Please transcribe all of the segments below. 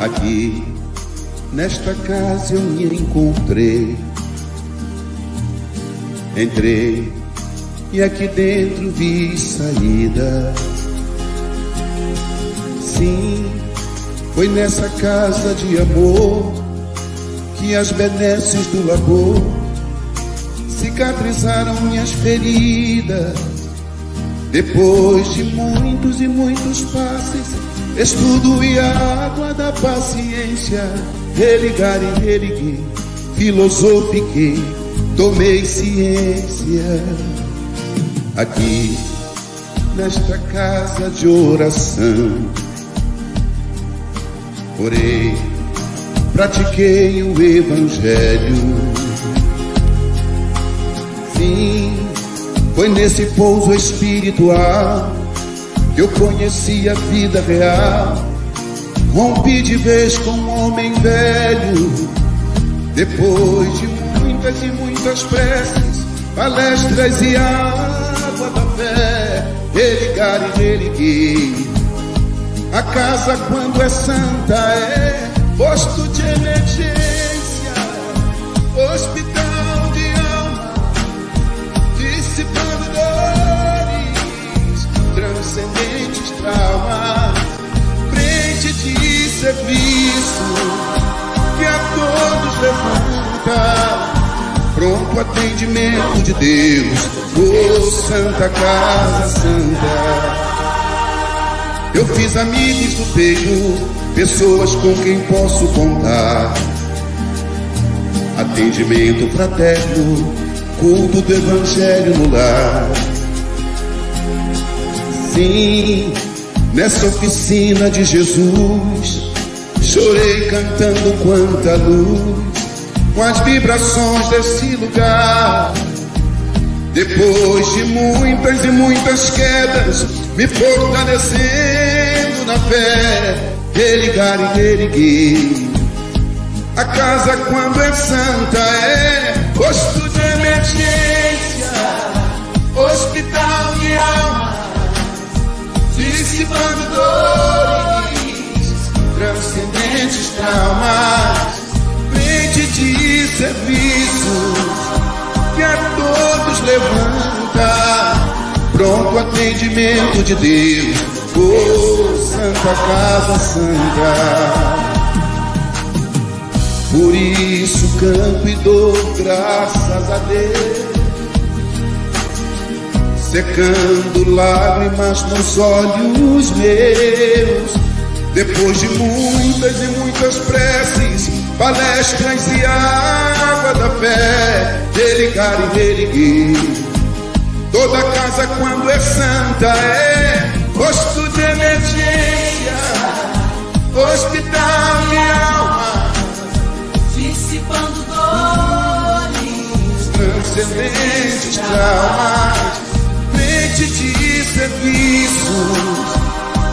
Aqui, nesta casa eu me encontrei. Entrei e aqui dentro vi saída. Sim, foi nessa casa de amor que as benesses do labor cicatrizaram minhas feridas. Depois de muitos e muitos passes, estudo e a água da paciência, religar e religui, filosofiquei, tomei ciência. Aqui, nesta casa de oração, orei, pratiquei o Evangelho. Sim, foi nesse pouso espiritual que eu conheci a vida real. Rompi de vez com um homem velho, depois de muitas e muitas preces, palestras e água da fé, religar e reerguer. A casa, quando é santa, é posto de emergência, hospital traumas, frente de serviço que a todos levanta. Pronto atendimento de Deus, oh Santa Casa Santa. Eu fiz amigos do peito, pessoas com quem posso contar. Atendimento fraterno, culto do Evangelho no lar. Sim, nessa oficina de Jesus, chorei cantando quanta luz, com as vibrações desse lugar. Depois de muitas e muitas quedas, me fortalecendo na fé, religar e reerguer. A casa, quando é santa, é posto de emergência, hospital dissipando dores, transcendentes traumas, frente de serviços que a todos levanta. Pronto atendimento de Deus, oh Santa Casa Santa. Por isso canto e dou graças a Deus, secando lágrimas nos olhos meus. Depois de muitas e muitas preces, palestras e água da fé, religar e reerguer. Toda casa, quando é santa, é posto de emergência, hospital de alma, dissipando dores, transcendentes traumas, de serviços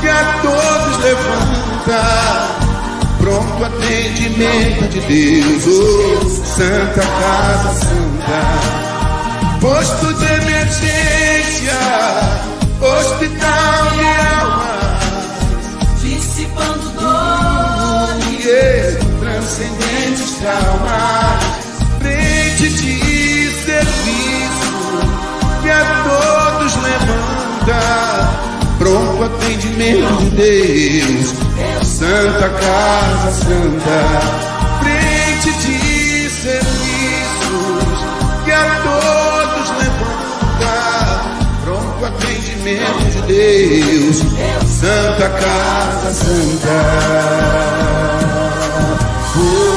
que a todos levanta. Pronto atendimento de Deus, oh, Santa Casa Santa posto de emergência, hospital de almas, dissipando dores, transcendentes traumas, atendimento de Deus, Santa Casa Santa, frente de serviços que a todos levanta, pronto atendimento de Deus, Santa Casa Santa. Oh.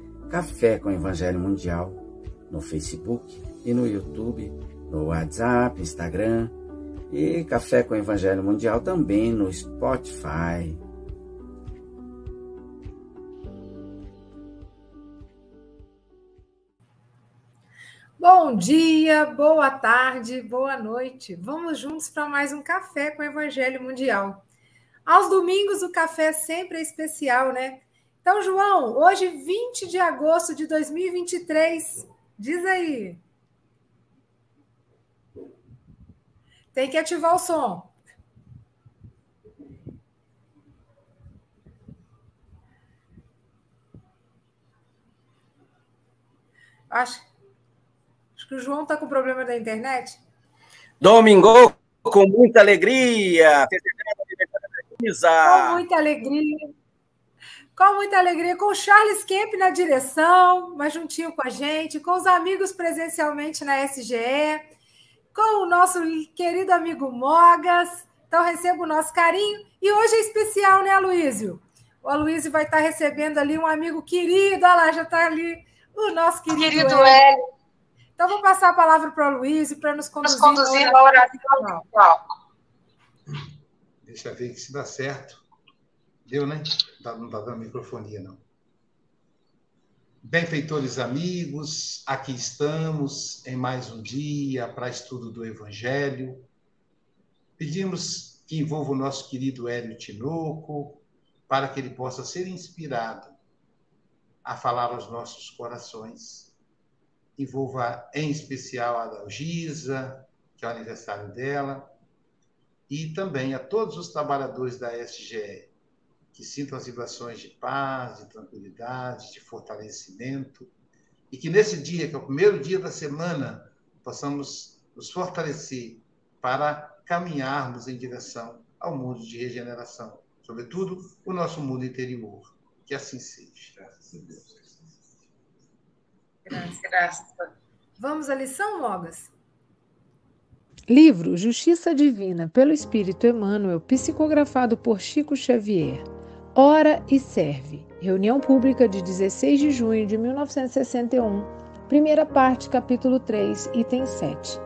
Café com Evangelho Mundial, no Facebook e no YouTube, no WhatsApp, Instagram e Café com Evangelho Mundial também no Spotify. Bom dia, boa tarde, boa noite. Vamos juntos para mais um café com Evangelho Mundial. Aos domingos o café sempre é especial, né? Então, João, hoje 20 de agosto de 2023, diz aí. Tem que ativar o som. Acho que o João está com problema da internet. Domingo com muita alegria. Com muita alegria. Com muita alegria, com o Charles Kemp na direção, mais juntinho com a gente, com os amigos presencialmente na SGE, com o nosso querido amigo Mogas. Então, receba o nosso carinho. E hoje é especial, né, Aloísio? O Aloísio vai estar recebendo ali um amigo querido. Olha lá, já está ali o nosso querido, querido Hélio. Então, vou passar a palavra para o Luiz para nos conduzir, nos conduzir na oração Deixa eu ver se dá certo. Deu, né? Não está dando microfonia, não. Benfeitores amigos, aqui estamos em mais um dia para estudo do Evangelho. Pedimos que envolva o nosso querido Hélio Tinoco, para que ele possa ser inspirado a falar aos nossos corações envolva em especial a Dalgisa, que é o aniversário dela, e também a todos os trabalhadores da SGE, que sintam as vibrações de paz, de tranquilidade, de fortalecimento, e que nesse dia, que é o primeiro dia da semana, possamos nos fortalecer para caminharmos em direção ao mundo de regeneração, sobretudo o nosso mundo interior. Que assim seja. Graças a Deus. Graças. Vamos à lição, Mogas? Livro Justiça Divina, pelo Espírito Emmanuel, psicografado por Chico Xavier. Ora e serve. Reunião pública de 16 de junho de 1961. Primeira parte, capítulo 3, item 7.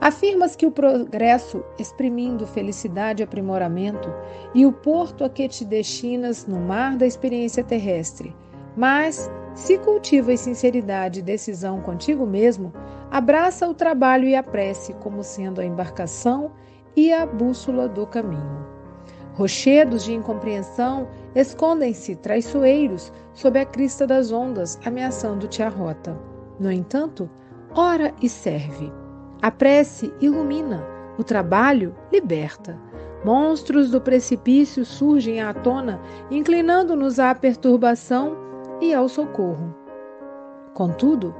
Afirmas que o progresso, exprimindo felicidade e aprimoramento, e o porto a que te destinas no mar da experiência terrestre, mas se cultivas sinceridade e decisão contigo mesmo, abraça o trabalho e a prece como sendo a embarcação e a bússola do caminho. Rochedos de incompreensão escondem-se traiçoeiros sob a crista das ondas, ameaçando-te a rota. No entanto, ora e serve. A prece ilumina, o trabalho liberta. Monstros do precipício surgem à tona, inclinando-nos à perturbação e ao socorro. Contudo,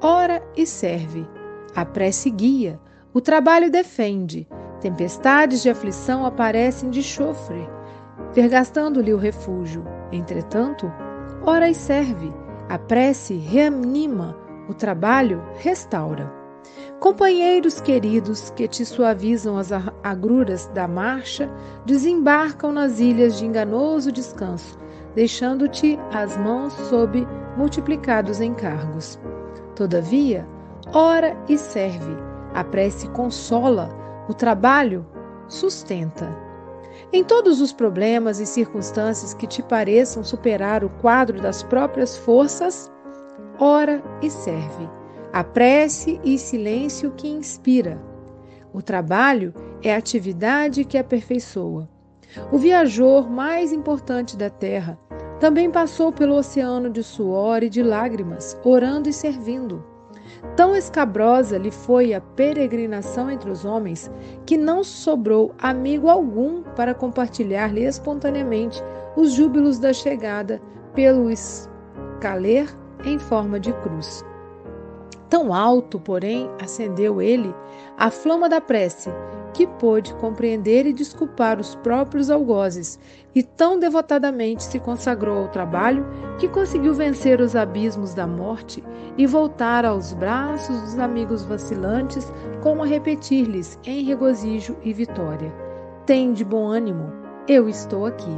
ora e serve, a prece guia, o trabalho defende, tempestades de aflição aparecem de chofre, vergastando-lhe o refúgio. Entretanto, ora e serve, a prece reanima, o trabalho restaura. Companheiros queridos que te suavizam as agruras da marcha, desembarcam nas ilhas de enganoso descanso, deixando-te as mãos sob multiplicados encargos. Todavia, ora e serve, a prece consola, o trabalho sustenta. Em todos os problemas e circunstâncias que te pareçam superar o quadro das próprias forças, ora e serve. A prece e silêncio que inspira. O trabalho é a atividade que aperfeiçoa. O viajor mais importante da Terra também passou pelo oceano de suor e de lágrimas, orando e servindo. Tão escabrosa lhe foi a peregrinação entre os homens que não sobrou amigo algum para compartilhar-lhe espontaneamente os júbilos da chegada pelo escaler em forma de cruz. Tão alto, porém, acendeu ele a flama da prece, que pôde compreender e desculpar os próprios algozes, e tão devotadamente se consagrou ao trabalho que conseguiu vencer os abismos da morte e voltar aos braços dos amigos vacilantes, como a repetir-lhes em regozijo e vitória: Tem de bom ânimo, eu estou aqui.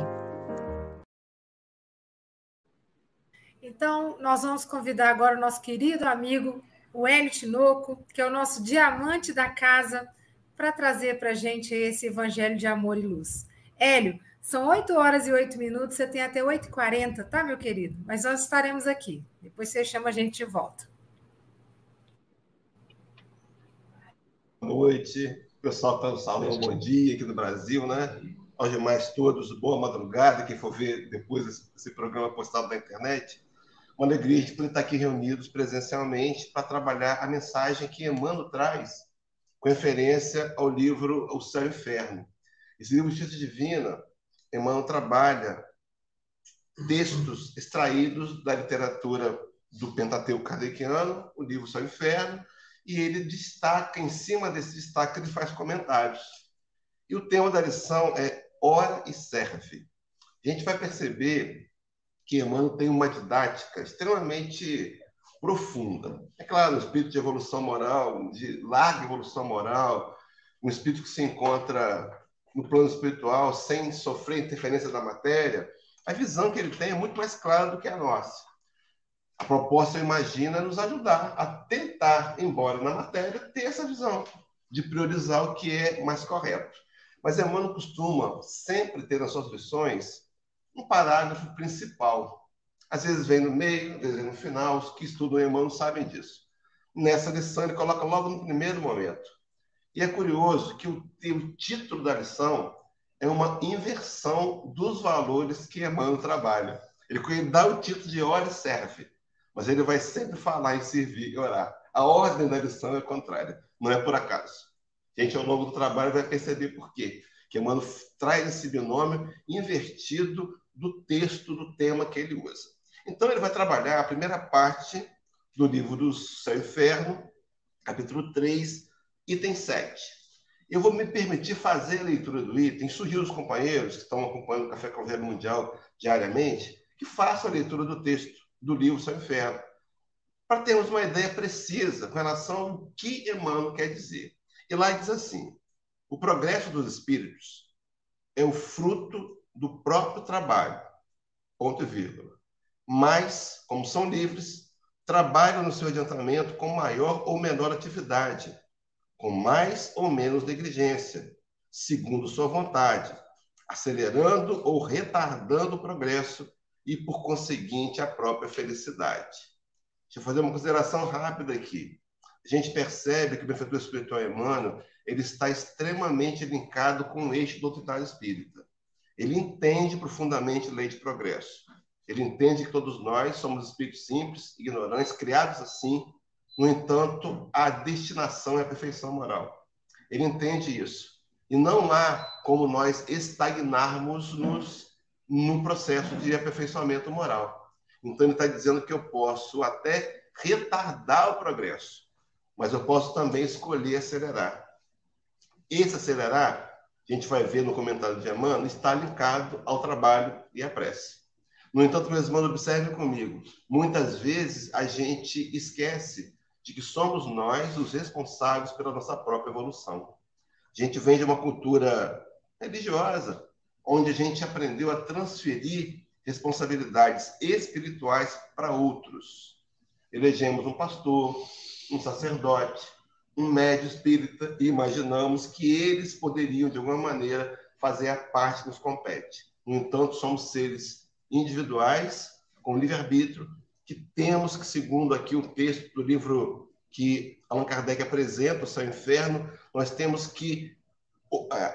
Então, nós vamos convidar agora o nosso querido amigo o Hélio Tinoco, que é o nosso diamante da casa, para trazer para a gente esse evangelho de amor e luz. Hélio, são 8 horas e 8 minutos, você tem até 8h40, tá, meu querido? Mas nós estaremos aqui. Depois você chama a gente de volta. Boa noite. O pessoal está no salão, bom dia aqui no Brasil, né? Aos demais todos, boa madrugada. Quem for ver depois esse programa postado na internet, uma alegria de poder estar aqui reunidos presencialmente para trabalhar a mensagem que Emmanuel traz com referência ao livro O Céu e o Inferno. Esse livro Justiça Divina, Emmanuel trabalha textos extraídos da literatura do Pentateuco Kardeciano, o livro Céu e Inferno, e ele destaca, em cima desse destaque, ele faz comentários. E o tema da lição é Ora e Serve. A gente vai perceber que Emmanuel tem uma didática extremamente profunda. É claro, um espírito de evolução moral, de larga evolução moral, um espírito que se encontra no plano espiritual sem sofrer interferência da matéria, a visão que ele tem é muito mais clara do que a nossa. A proposta, eu imagino, é nos ajudar a tentar, embora na matéria, ter essa visão de priorizar o que é mais correto. Mas Emmanuel costuma sempre ter nas suas lições um parágrafo principal. Às vezes vem no meio, às vezes vem no final, os que estudam Emmanuel sabem disso. Nessa lição, ele coloca logo no primeiro momento. E é curioso que o, o título da lição é uma inversão dos valores que Emmanuel trabalha. Ele, ele dá o título de ora e serve, mas ele vai sempre falar em servir e orar. A ordem da lição é contrária, não é por acaso. A gente, ao longo do trabalho, vai perceber por quê. Que Emmanuel traz esse binômio invertido do texto, do tema que ele usa. Então, ele vai trabalhar a primeira parte do livro do Céu e Inferno, capítulo 3, item 7. Eu vou me permitir fazer a leitura do item, sugerir os companheiros que estão acompanhando o Café Calveiro Mundial diariamente, que façam a leitura do texto do livro Céu e Inferno, para termos uma ideia precisa com relação ao que Emmanuel quer dizer. E lá diz assim: o progresso dos espíritos é o fruto do próprio trabalho. Ponto e vírgula. Mas, como são livres, trabalham no seu adiantamento com maior ou menor atividade, com mais ou menos negligência, segundo sua vontade, acelerando ou retardando o progresso e, por conseguinte, a própria felicidade. Deixa eu fazer uma consideração rápida aqui. A gente percebe que o benfeitor espiritual Emmanuel ele está extremamente linkado com o eixo doutrinário espírita. Ele entende profundamente a lei de progresso. Ele entende que todos nós somos espíritos simples, ignorantes, criados assim. No entanto, a destinação é a perfeição moral. Ele entende isso. E não há como nós estagnarmos nos, no processo de aperfeiçoamento moral. Então, ele está dizendo que eu posso até retardar o progresso, mas eu posso também escolher acelerar. Esse acelerar a gente vai ver no comentário de Emmanuel, está linkado ao trabalho e à prece. No entanto, meus irmãos, observem comigo. Muitas vezes a gente esquece de que somos nós os responsáveis pela nossa própria evolução. A gente vem de uma cultura religiosa, onde a gente aprendeu a transferir responsabilidades espirituais para outros. Elegemos um pastor, um sacerdote, um médio espírita e imaginamos que eles poderiam, de alguma maneira, fazer a parte que nos compete. No entanto, somos seres individuais, com livre-arbítrio, que temos que, segundo aqui o texto do livro que Allan Kardec apresenta, o Céu Inferno, nós temos que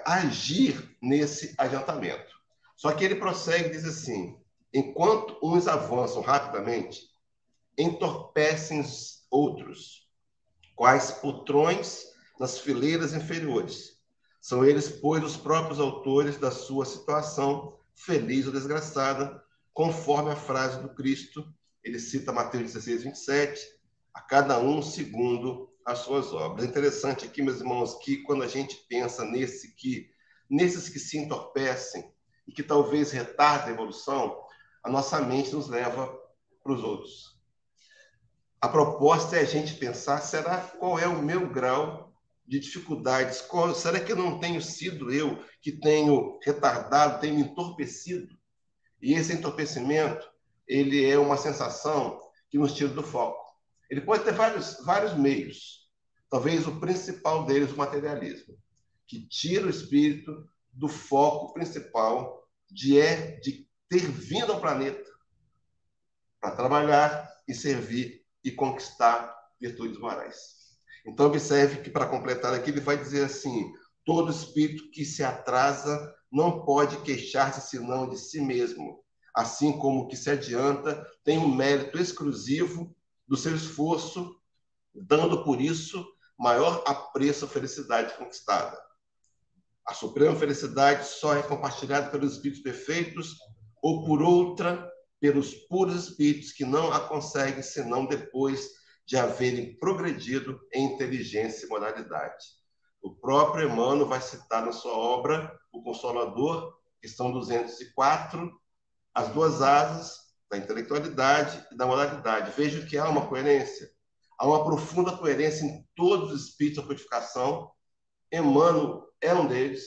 agir nesse adiantamento. Só que ele prossegue e diz assim: enquanto uns avançam rapidamente, entorpecem outros quais poltrões nas fileiras inferiores. São eles, pois, os próprios autores da sua situação, feliz ou desgraçada, conforme a frase do Cristo, ele cita Mateus 16, 27, a cada um segundo as suas obras. É interessante aqui, meus irmãos, que quando a gente pensa nesse que, nesses que se entorpecem e que talvez retardem a evolução, a nossa mente nos leva para os outros. A proposta é a gente pensar, será qual é o meu grau de dificuldades? Qual, será que eu não tenho sido eu que tenho retardado, tenho entorpecido? E esse entorpecimento, ele é uma sensação que nos tira do foco. Ele pode ter vários, vários meios. Talvez o principal deles, o materialismo, que tira o espírito do foco principal de, é, de ter vindo ao planeta para trabalhar e servir e conquistar virtudes morais. Então, observe que, para completar aqui, ele vai dizer assim: todo espírito que se atrasa não pode queixar-se senão de si mesmo, assim como o que se adianta tem um mérito exclusivo do seu esforço, dando por isso maior apreço à felicidade conquistada. A suprema felicidade só é compartilhada pelos espíritos perfeitos ou por outra, pelos puros espíritos que não a conseguem senão depois de haverem progredido em inteligência e moralidade. O próprio Emmanuel vai citar na sua obra O Consolador, questão 204, as duas asas da intelectualidade e da moralidade. Vejo que há uma coerência, há uma profunda coerência em todos os espíritos da codificação. Emmanuel é um deles,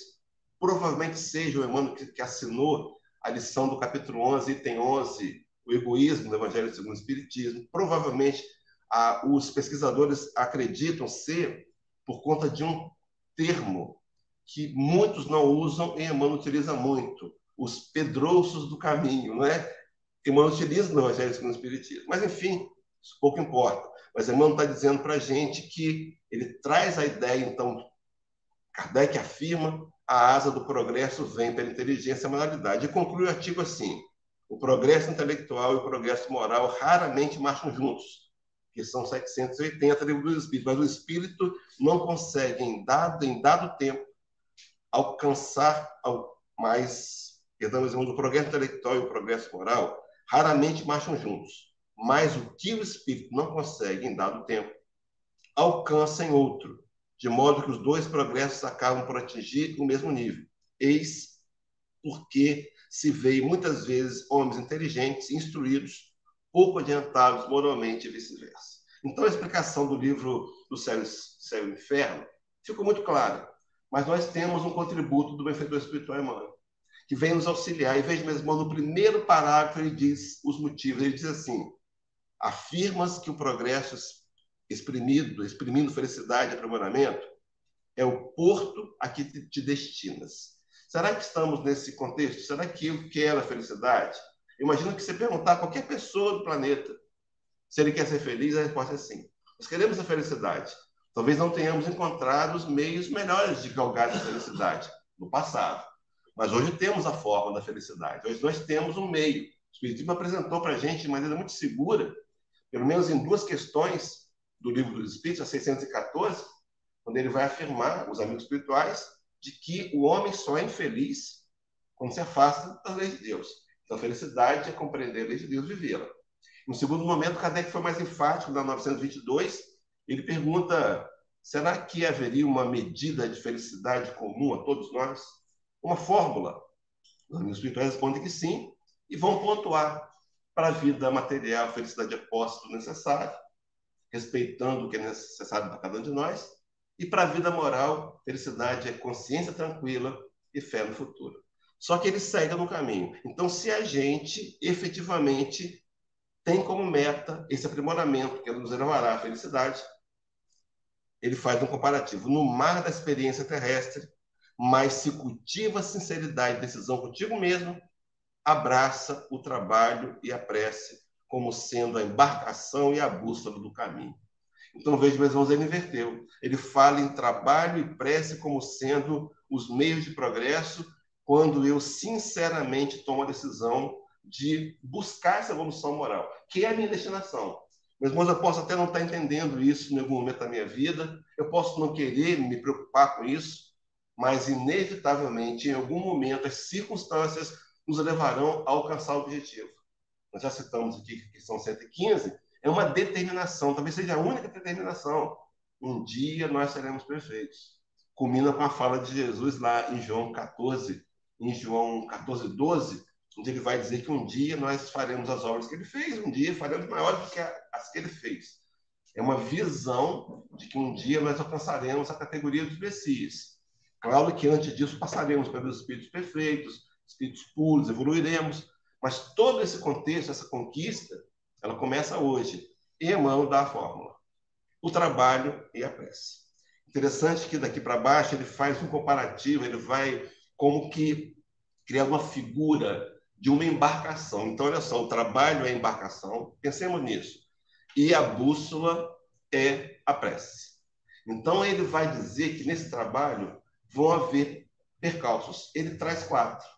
provavelmente seja o Emmanuel que, que assinou a lição do capítulo 11, item 11, o egoísmo do Evangelho segundo o Espiritismo. Provavelmente a, os pesquisadores acreditam ser por conta de um termo que muitos não usam e Emmanuel utiliza muito, os pedrouços do caminho, não é? Emmanuel utiliza no Evangelho segundo o Espiritismo. Mas, enfim, isso pouco importa. Mas Emmanuel está dizendo para a gente que ele traz a ideia, então, Kardec afirma, a asa do progresso vem pela inteligência e moralidade. E conclui o artigo assim, o progresso intelectual e o progresso moral raramente marcham juntos, que são 780 livros do Espírito, mas o Espírito não consegue, em dado, em dado tempo, alcançar ao mais, perdão, o progresso intelectual e o progresso moral raramente marcham juntos, mas o que o espírito não consegue em dado tempo, alcança em outro, de modo que os dois progressos acabam por atingir o mesmo nível. Eis porque se vê muitas vezes homens inteligentes, instruídos, pouco adiantados moralmente e vice-versa. Então, a explicação do livro do Céu, Céu e Inferno ficou muito clara, mas nós temos um contributo do benfeitor espiritual Emmanuel que vem nos auxiliar. E veja, meu irmão, no primeiro parágrafo ele diz os motivos. Ele diz assim: afirmas que o progresso exprimido, exprimindo felicidade e aprimoramento, é o porto a que te destinas. Será que estamos nesse contexto? Será que eu quero a felicidade? Imagina que você perguntar a qualquer pessoa do planeta se ele quer ser feliz, a resposta é sim. Nós queremos a felicidade. Talvez não tenhamos encontrado os meios melhores de galgar essa felicidade no passado. Mas hoje temos a forma da felicidade. Hoje nós temos um meio. O Espiritismo apresentou para a gente de maneira muito segura, pelo menos em duas questões do livro dos Espíritos, a 614, quando ele vai afirmar, os amigos espirituais, de que o homem só é infeliz quando se afasta das leis de Deus. Então, a felicidade é compreender a lei de Deus e vivê-la. No segundo momento, Kardec foi mais enfático, na 922, ele pergunta: será que haveria uma medida de felicidade comum a todos nós? uma fórmula. Os amigos espirituais respondem que sim e vão pontuar para a vida material, felicidade é posto necessário, respeitando o que é necessário para cada um de nós, e para a vida moral, felicidade é consciência tranquila e fé no futuro. Só que ele segue no caminho. Então, se a gente efetivamente tem como meta esse aprimoramento que nos levará à felicidade, ele faz um comparativo. No mar da experiência terrestre, mas se cultiva sinceridade e decisão contigo mesmo, abraça o trabalho e a prece como sendo a embarcação e a bússola do caminho. Então, veja, meus irmãos, ele inverteu. Ele fala em trabalho e prece como sendo os meios de progresso, quando eu sinceramente tomo a decisão de buscar essa evolução moral, que é a minha destinação. Meus irmãos, eu posso até não estar entendendo isso em algum momento da minha vida, eu posso não querer me preocupar com isso, mas inevitavelmente, em algum momento, as circunstâncias nos levarão a alcançar o objetivo. Nós já citamos aqui que são 115, é uma determinação, talvez seja a única determinação. Um dia nós seremos perfeitos. Culmina com a fala de Jesus lá em João 14, em João 14, 12, onde ele vai dizer que um dia nós faremos as obras que ele fez, um dia faremos maiores do que as que ele fez. É uma visão de que um dia nós alcançaremos a categoria dos Messias. Claro que antes disso passaremos pelos espíritos perfeitos, espíritos puros, evoluiremos, mas todo esse contexto, essa conquista, ela começa hoje. E Emmanuel dá a fórmula: o trabalho e a prece. Interessante que daqui para baixo ele faz um comparativo, ele vai como que criar uma figura de uma embarcação. Então, olha só, o trabalho é a embarcação, pensemos nisso. E a bússola é a prece. Então, ele vai dizer que nesse trabalho vão haver percalços. Ele traz quatro.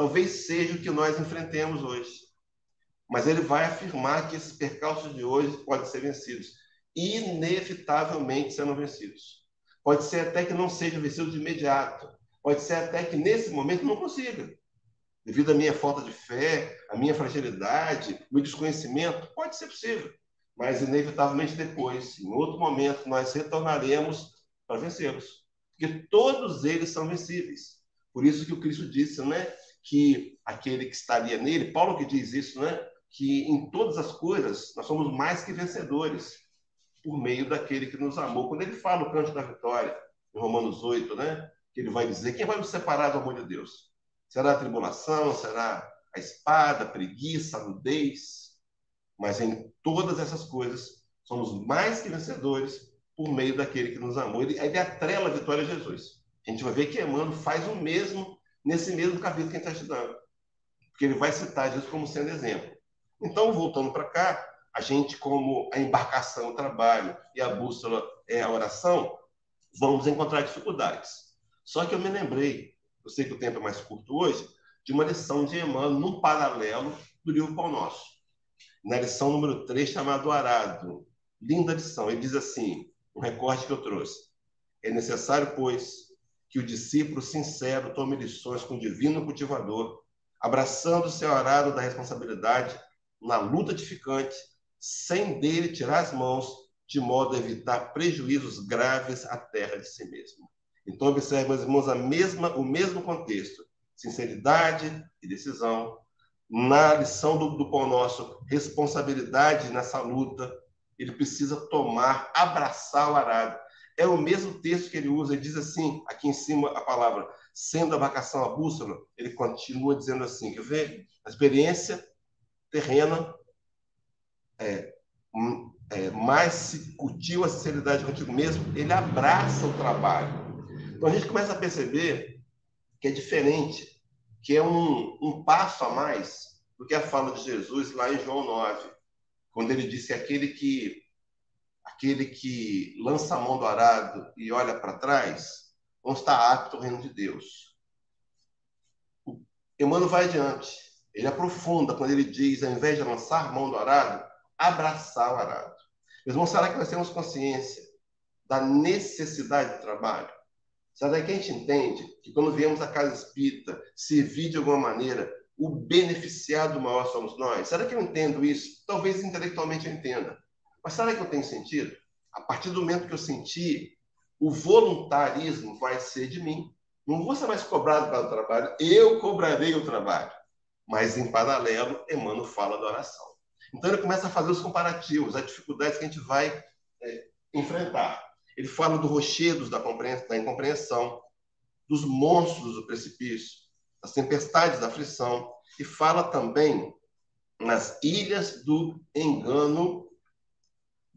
Talvez seja o que nós enfrentemos hoje. Mas ele vai afirmar que esses percalços de hoje podem ser vencidos. Inevitavelmente serão vencidos. Pode ser até que não seja vencido de imediato. Pode ser até que nesse momento não consiga. Devido à minha falta de fé, à minha fragilidade, meu desconhecimento, pode ser possível. Mas, inevitavelmente, depois, em outro momento, nós retornaremos para vencê-los. Porque todos eles são vencíveis. Por isso que o Cristo disse, né? Que aquele que estaria nele, Paulo que diz isso, né? Que em todas as coisas nós somos mais que vencedores por meio daquele que nos amou. Quando ele fala o canto da vitória, em Romanos 8, né? Que ele vai dizer: quem vai nos separar do amor de Deus? Será a tribulação? Será a espada, a preguiça, a nudez? Mas em todas essas coisas, somos mais que vencedores por meio daquele que nos amou. Ele, ele atrela a vitória a Jesus. A gente vai ver que Emmanuel faz o mesmo nesse mesmo capítulo que a gente está estudando. Porque ele vai citar Jesus como sendo exemplo. Então, voltando para cá, a gente, como a embarcação, o trabalho e a bússola é a oração, vamos encontrar dificuldades. Só que eu me lembrei, eu sei que o tempo é mais curto hoje, de uma lição de Emmanuel num paralelo do livro Pão Nosso. Na lição número 3, chamado Arado. Linda lição. Ele diz assim, um recorte que eu trouxe. É necessário, pois, que o discípulo sincero tome lições com o divino cultivador, abraçando seu arado da responsabilidade na luta edificante, sem dele tirar as mãos, de modo a evitar prejuízos graves à terra de si mesmo. Então, observe, meus irmãos, a mesma, o mesmo contexto: sinceridade e decisão. Na lição do, do Pão Nosso, responsabilidade nessa luta. Ele precisa tomar, abraçar o arado. É o mesmo texto que ele usa, ele diz assim, aqui em cima a palavra, sendo a vacação a bússola, ele continua dizendo assim, quer ver? A experiência terrena é, hum, é, mais se cultiva a sinceridade contigo mesmo, ele abraça o trabalho. Então a gente começa a perceber que é diferente, que é um, um passo a mais do que a fala de Jesus lá em João 9, quando ele disse aquele que aquele que lança a mão do arado e olha para trás, não está apto ao reino de Deus. O Emmanuel vai adiante. Ele aprofunda quando ele diz, ao invés de lançar a mão do arado, abraçar o arado. Meus irmãos, será que nós temos consciência da necessidade do trabalho? Será que a gente entende que quando viemos à casa espírita, servir de alguma maneira, o beneficiado maior somos nós? Será que eu entendo isso? Talvez intelectualmente eu entenda. Mas será que eu tenho sentido? A partir do momento que eu senti, o voluntarismo vai ser de mim. Não vou ser mais cobrado pelo trabalho, eu cobrarei o trabalho. Mas, em paralelo, Emmanuel fala da oração. Então ele começa a fazer os comparativos, as dificuldades que a gente vai é, enfrentar. Ele fala do rochedos da, da incompreensão, dos monstros do precipício, das tempestades da aflição, e fala também nas ilhas do engano,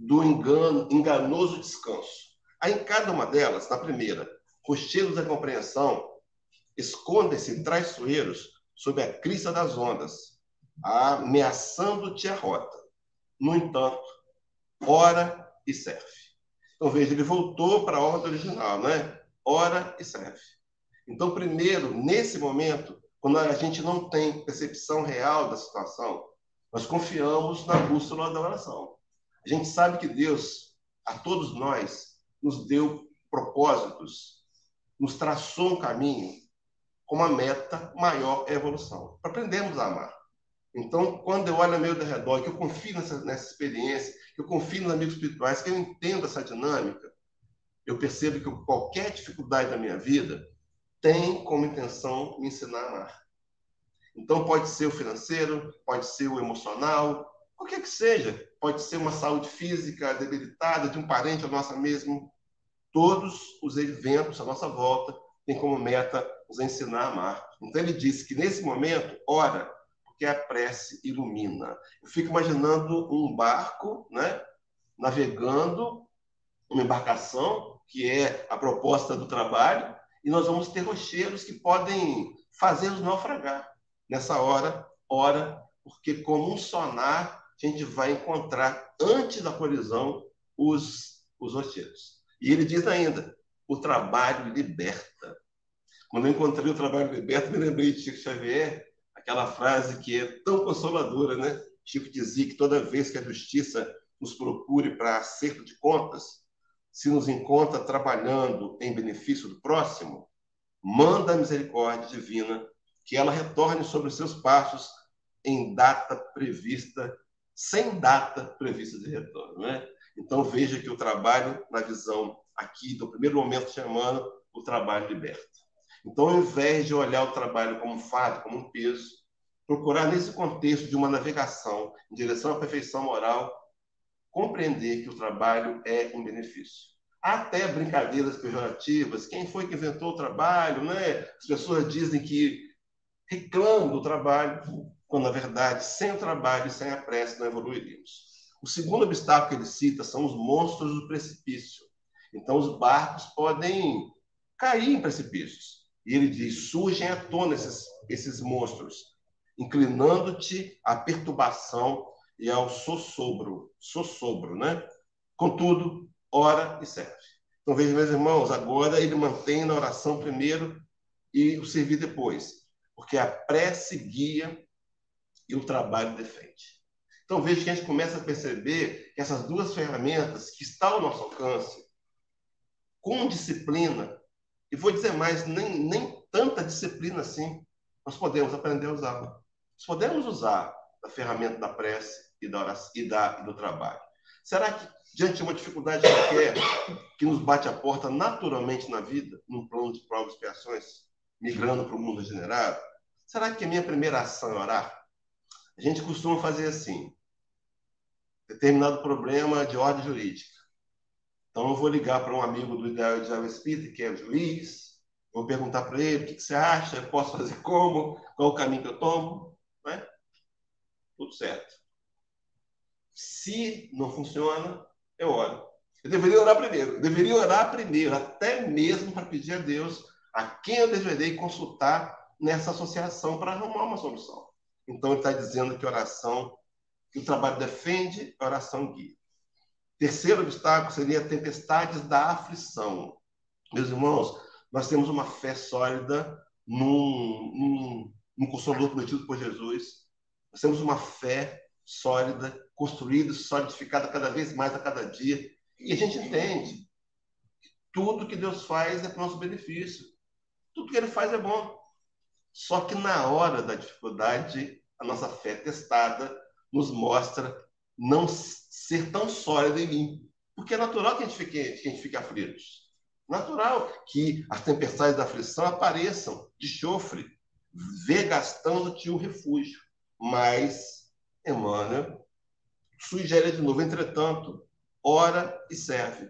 do engano, enganoso descanso. Aí, em cada uma delas, na primeira, rochedos da compreensão, escondem-se traiçoeiros sob a crista das ondas, ameaçando-te a rota. No entanto, ora e serve. Então, veja, ele voltou para a ordem original, né? Ora e serve. Então, primeiro, nesse momento, quando a gente não tem percepção real da situação, nós confiamos na bússola da oração. A gente sabe que Deus, a todos nós, nos deu propósitos, nos traçou um caminho com uma meta maior é evolução. Aprendemos a amar. Então, quando eu olho ao meu redor, que eu confio nessa, nessa experiência, que eu confio nos amigos espirituais, que eu entendo essa dinâmica, eu percebo que qualquer dificuldade da minha vida tem como intenção me ensinar a amar. Então, pode ser o financeiro, pode ser o emocional, qualquer que seja. Pode ser uma saúde física debilitada de um parente ou nossa mesmo. Todos os eventos à nossa volta têm como meta nos ensinar a amar. Então, ele disse que nesse momento, ora, porque a prece ilumina. Eu fico imaginando um barco, né, navegando, uma embarcação, que é a proposta do trabalho, e nós vamos ter rocheiros que podem fazer-nos naufragar. Nessa hora, ora, porque como um sonar, a gente vai encontrar, antes da colisão, os, os rocheiros. E ele diz ainda, o trabalho liberta. Quando eu encontrei o trabalho liberta, me lembrei de Chico Xavier, aquela frase que é tão consoladora, né? Chico dizia que toda vez que a justiça nos procure para acerto de contas, se nos encontra trabalhando em benefício do próximo, manda a misericórdia divina que ela retorne sobre os seus passos em data prevista, sem data prevista de retorno. Né? Então veja que o trabalho, na visão aqui do primeiro momento chamando, o trabalho liberta. Então, ao invés de olhar o trabalho como um fardo, como um peso, procurar nesse contexto de uma navegação em direção à perfeição moral, compreender que o trabalho é um benefício. Até brincadeiras pejorativas, quem foi que inventou o trabalho, né? As pessoas dizem que reclamam do trabalho, quando na verdade, sem o trabalho e sem a prece não evoluiríamos. O segundo obstáculo que ele cita são os monstros do precipício. Então, os barcos podem cair em precipícios. E ele diz: surgem à tona esses, esses monstros, inclinando-te à perturbação e ao sossobro, sossobro, né? Contudo, ora e serve. Então veja, meus irmãos, agora ele mantém na oração primeiro e o servir depois, porque a prece guia e o trabalho defende. Então veja que a gente começa a perceber que essas duas ferramentas que estão ao nosso alcance, com disciplina, e vou dizer mais, nem, nem tanta disciplina assim, nós podemos aprender a usá-la. Nós podemos usar a ferramenta da prece e, da oração, e, da, e do trabalho. Será que, diante de uma dificuldade qualquer que nos bate a porta naturalmente na vida, num plano de provas e expiações, migrando para o mundo regenerado, será que a minha primeira ação é orar? A gente costuma fazer assim, determinado problema de ordem jurídica. Então, eu vou ligar para um amigo do Ideal de Java Espírita, que é o juiz, vou perguntar para ele o que, você acha, posso fazer como, qual o caminho que eu tomo, né? Tudo certo. Se não funciona, eu oro. Eu deveria orar primeiro, eu deveria orar primeiro, até mesmo para pedir a Deus a quem eu deveria consultar nessa associação para arrumar uma solução. Então, ele está dizendo que oração, que o trabalho defende, a oração guia. Terceiro obstáculo seria tempestades da aflição. Meus irmãos, nós temos uma fé sólida num, num, num Consolador prometido por Jesus. Nós temos uma fé sólida, construída, solidificada cada vez mais a cada dia. E a gente entende que tudo que Deus faz é para o nosso benefício. Tudo que Ele faz é bom. Só que na hora da dificuldade, a nossa fé testada nos mostra não ser tão sólida em mim. Porque é natural que a gente fique, que a gente fique aflitos. Natural que as tempestades da aflição apareçam de chofre, vergastando-te o refúgio. Mas, Emmanuel sugere de novo, entretanto, ora e serve,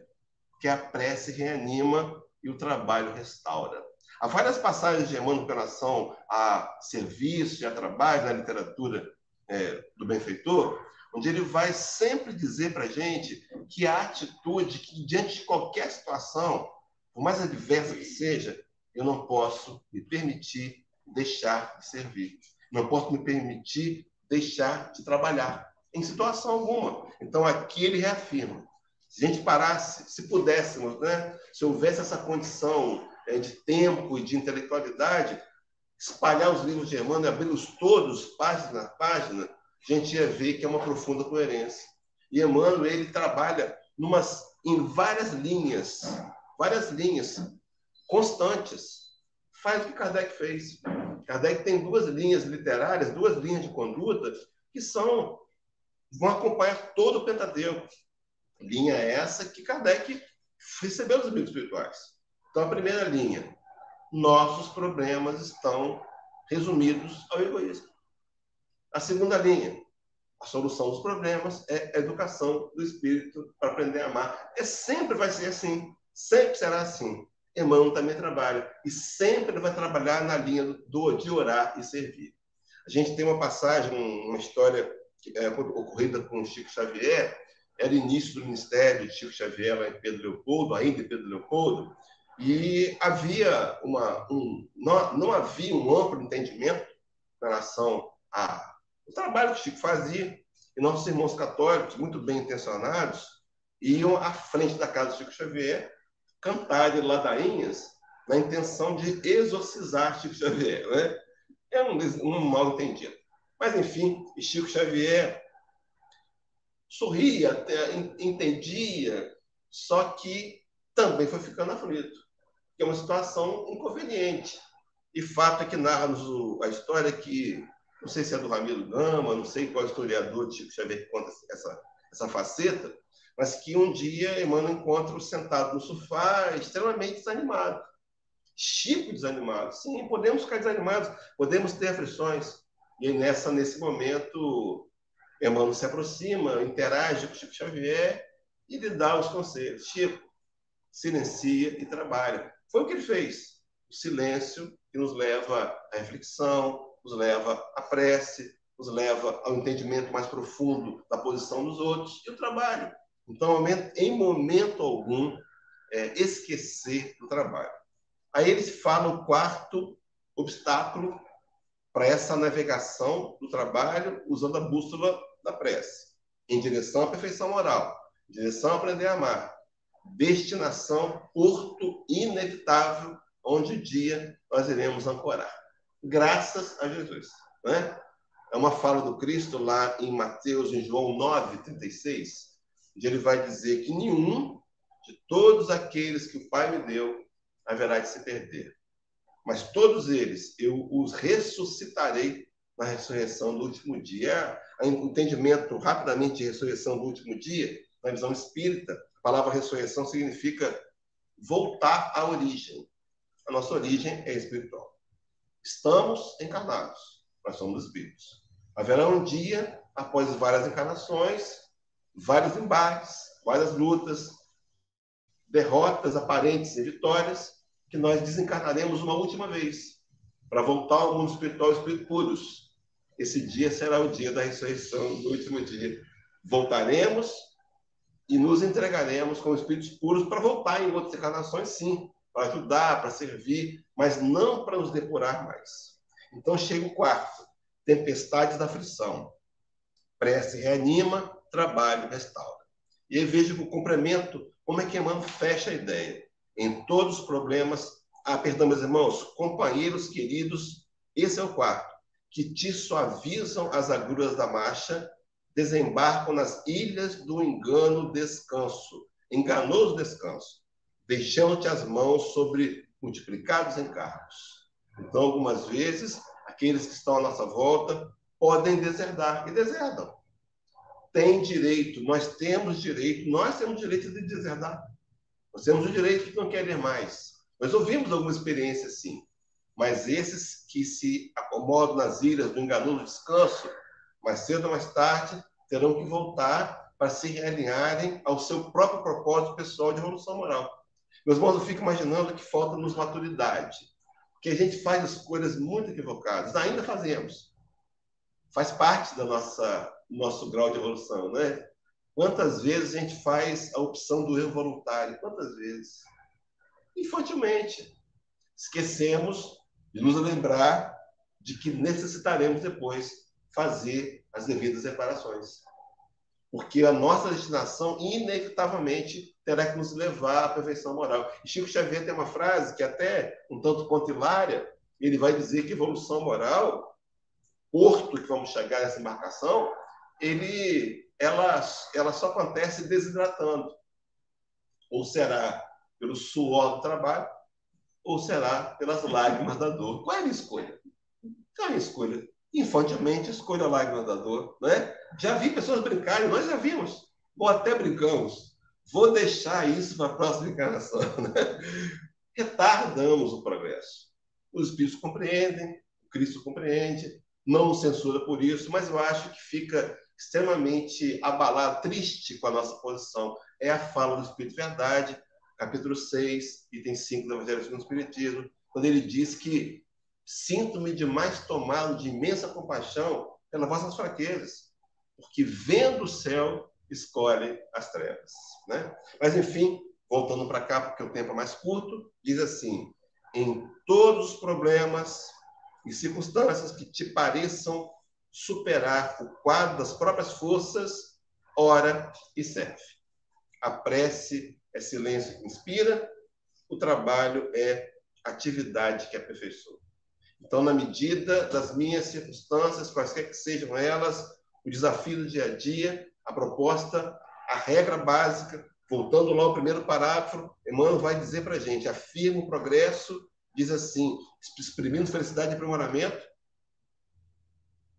que a prece reanima e o trabalho restaura. Há várias passagens de Emmanuel com relação a serviço e a trabalho na literatura é, do benfeitor, onde ele vai sempre dizer para a gente que a atitude, que diante de qualquer situação, por mais adversa que seja, eu não posso me permitir deixar de servir. Não posso me permitir deixar de trabalhar, em situação alguma. Então, aqui ele reafirma. Se a gente parasse, se pudéssemos, né, se houvesse essa condição de tempo e de intelectualidade, espalhar os livros de Emmanuel, abri-los todos, página a página, a gente ia ver que é uma profunda coerência. E Emmanuel, ele trabalha numas, em várias linhas, várias linhas constantes. Faz o que Kardec fez. Kardec tem duas linhas literárias, duas linhas de conduta que são vão acompanhar todo o Pentateuco. Linha essa que Kardec recebeu dos amigos espirituais. Então, a primeira linha, nossos problemas estão resumidos ao egoísmo. A segunda linha, a solução dos problemas é a educação do espírito para aprender a amar. É, sempre vai ser assim, sempre será assim. Emmanuel também trabalha e sempre vai trabalhar na linha do de orar e servir. A gente tem uma passagem, uma história é, ocorrida com Chico Xavier, era início do ministério de Chico Xavier lá em Pedro Leopoldo, ainda em Pedro Leopoldo, e havia uma um, não, não havia um amplo entendimento em relação ao trabalho que Chico fazia, e nossos irmãos católicos, muito bem intencionados, iam à frente da casa de Chico Xavier cantar ladainhas na intenção de exorcizar Chico Xavier. Né? É um, um mal entendido. Mas, enfim, Chico Xavier sorria, entendia, só que também foi ficando aflito, que é uma situação inconveniente. E fato é que narra-nos a história que, não sei se é do Ramiro Gama, não sei qual historiador Chico Xavier que conta essa, essa faceta, mas que um dia Emmanuel encontra-o sentado no sofá, extremamente desanimado. Chico desanimado. Sim, podemos ficar desanimados, podemos ter aflições. E nessa, nesse momento, Emmanuel se aproxima, interage com Chico Xavier e lhe dá os conselhos. Chico, silencia e trabalha. Foi o que ele fez. O silêncio que nos leva à reflexão, nos leva à prece, nos leva ao entendimento mais profundo da posição dos outros e o trabalho. Então, em momento algum, é, esquecer do trabalho. Aí ele fala o quarto obstáculo para essa navegação do trabalho usando a bússola da prece, em direção à perfeição moral, em direção a aprender a amar, destinação, porto inevitável, onde um dia nós iremos ancorar. Graças a Jesus. Né? É uma fala do Cristo lá em Mateus, em João 9, 36, onde ele vai dizer que nenhum de todos aqueles que o Pai me deu haverá de se perder. Mas todos eles eu os ressuscitarei na ressurreição do último dia. O entendimento rapidamente de ressurreição do último dia, na visão espírita, palavra ressurreição significa voltar à origem. A nossa origem é espiritual. Estamos encarnados, nós somos espíritos. Haverá um dia, após várias encarnações, vários embates, várias lutas, derrotas aparentes e vitórias, que nós desencarnaremos uma última vez para voltar ao mundo espiritual espírito puros. Esse dia será o dia da ressurreição, do último dia. Voltaremos e nos entregaremos como espíritos puros para voltar em outras encarnações, sim, para ajudar, para servir, mas não para nos depurar mais. Então chega o quarto: tempestades da aflição. Prece reanima, trabalho restaura. E aí vejo o complemento, como é que Emmanuel fecha a ideia. Em todos os problemas, ah, perdão, meus irmãos, companheiros queridos, esse é o quarto, que te suavizam as agruras da marcha, desembarcam nas ilhas do engano descanso, enganoso descanso, deixando-te as mãos sobre multiplicados encargos. Então, algumas vezes, aqueles que estão à nossa volta podem deserdar, e deserdam tem direito, nós temos direito, nós temos direito de deserdar. Nós temos o direito de não querer mais. Nós ouvimos alguma experiência assim. Mas esses que se acomodam nas ilhas do enganoso descanso, mais cedo ou mais tarde, terão que voltar para se realinharem ao seu próprio propósito pessoal de evolução moral. Meus irmãos, eu fico imaginando que falta-nos maturidade. Porque a gente faz escolhas muito equivocadas. Ainda fazemos. Faz parte da nossa nosso grau de evolução, né? Quantas vezes a gente faz a opção do erro voluntário? Quantas vezes? Infantilmente. Esquecemos de nos lembrar de que necessitaremos depois fazer as devidas reparações. Porque a nossa destinação, inevitavelmente, terá que nos levar à perfeição moral. E Chico Xavier tem uma frase que, até um tanto quanto hilária, ele vai dizer que evolução moral, porto que vamos chegar nessa embarcação, ele, ela, ela só acontece desidratando. Ou será pelo suor do trabalho, ou será pelas lágrimas da dor. Qual é a minha escolha? Então, a escolha, infantilmente, escolha a lágrima da dor. Né? Já vi pessoas brincarem, nós já vimos, ou até brincamos. Vou deixar isso para a próxima encarnação. Né? Retardamos o progresso. Os espíritos compreendem, o Cristo compreende, não nos censura por isso, mas eu acho que fica extremamente abalado, triste com a nossa posição. É a fala do Espírito Verdade, capítulo 6, item 5 do Evangelho segundo o Espiritismo, quando ele diz que sinto-me demais tomado de imensa compaixão pelas vossas fraquezas, porque vendo o céu, escolhe as trevas. Né? Mas, enfim, voltando para cá, porque o tempo é mais curto, diz assim: em todos os problemas e circunstâncias que te pareçam superar o quadro das próprias forças, ora e serve. A prece é silêncio que inspira, o trabalho é atividade que aperfeiçoa. Então, na medida das minhas circunstâncias, quaisquer que sejam elas, o desafio do dia a dia, a proposta, a regra básica, voltando lá ao primeiro parágrafo, Emmanuel vai dizer para a gente: afirma o progresso, diz assim, exprimindo felicidade e aprimoramento,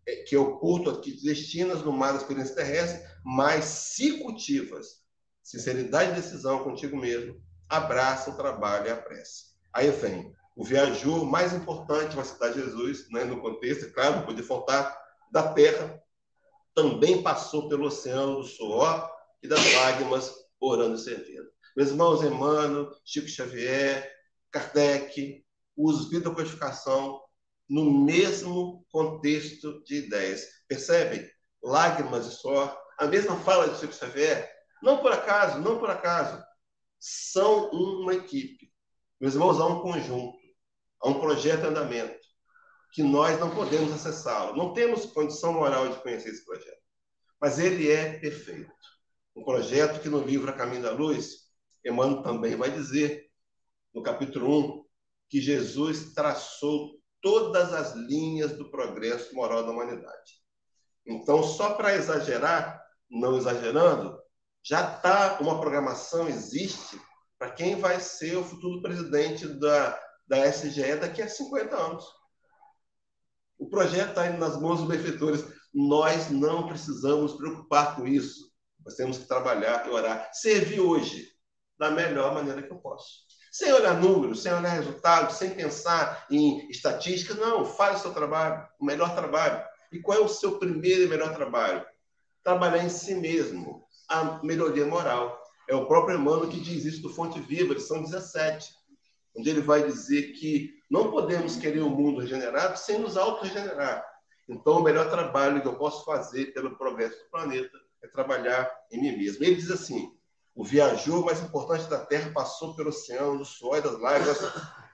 é, que é o culto a que destinas no mar da experiência terrestre, mas se cultivas sinceridade e decisão contigo mesmo, abraça o trabalho e a prece. Aí vem o viajor mais importante, vai citar Jesus, né, no contexto, é claro, não podia faltar, da terra, também passou pelo oceano do suor e das lágrimas, orando e servindo. Meus irmãos Emmanuel, Chico Xavier, Kardec, os da codificação no mesmo contexto de ideias. Percebem? Lágrimas e suor. A mesma fala de Chico Xavier não por acaso, não por acaso. São uma equipe. Meus irmãos, há um conjunto, há um projeto em andamento, que nós não podemos acessá-lo. Não temos condição moral de conhecer esse projeto. Mas ele é perfeito. Um projeto que no livro A Caminho da Luz, Emmanuel também vai dizer, no capítulo 1, que Jesus traçou todas as linhas do progresso moral da humanidade. Então, só para exagerar, não exagerando, já está uma programação, existe, para quem vai ser o futuro presidente da, da SGE daqui a 50 anos. O projeto está indo nas mãos dos benfeitores. Nós não precisamos preocupar com isso. Nós temos que trabalhar e orar. Servir hoje da melhor maneira que eu posso. Sem olhar números, sem olhar resultados, sem pensar em estatísticas. Não, faz o seu trabalho, o melhor trabalho. E qual é o seu primeiro e melhor trabalho? Trabalhar em si mesmo, a melhoria moral. É o próprio Emmanuel que diz isso do Fonte Viva, lição 17, onde ele vai dizer que não podemos querer um mundo regenerado sem nos auto-regenerar. Então, o melhor trabalho que eu posso fazer pelo progresso do planeta é trabalhar em mim mesmo. Ele diz assim: o viajor mais importante da Terra passou pelo oceano, do suor e das lágrimas,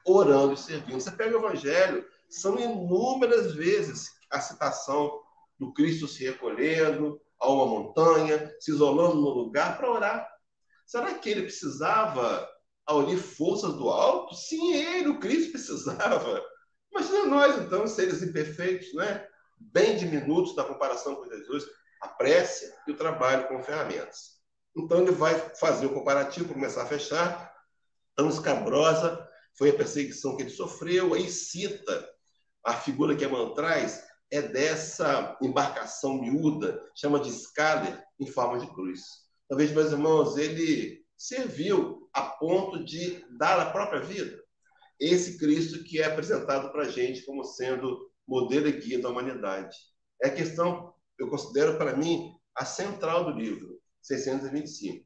orando e servindo. Você pega o Evangelho, são inúmeras vezes a citação do Cristo se recolhendo, a uma montanha, se isolando no lugar para orar. Será que ele precisava aurir forças do alto? Sim, ele, o Cristo, precisava. Imagina nós, então, seres imperfeitos, né? bem diminutos na comparação com Jesus, a prece e o trabalho com ferramentas. Então, ele vai fazer o comparativo, começar a fechar. Tão escabrosa foi a perseguição que ele sofreu, aí cita a figura que Emmanuel traz é dessa embarcação miúda, chama de Scaler, em forma de cruz. Talvez, meus irmãos, ele serviu a ponto de dar a própria vida. Esse Cristo que é apresentado para a gente como sendo modelo e guia da humanidade. É a questão, eu considero para mim, a central do livro, 625.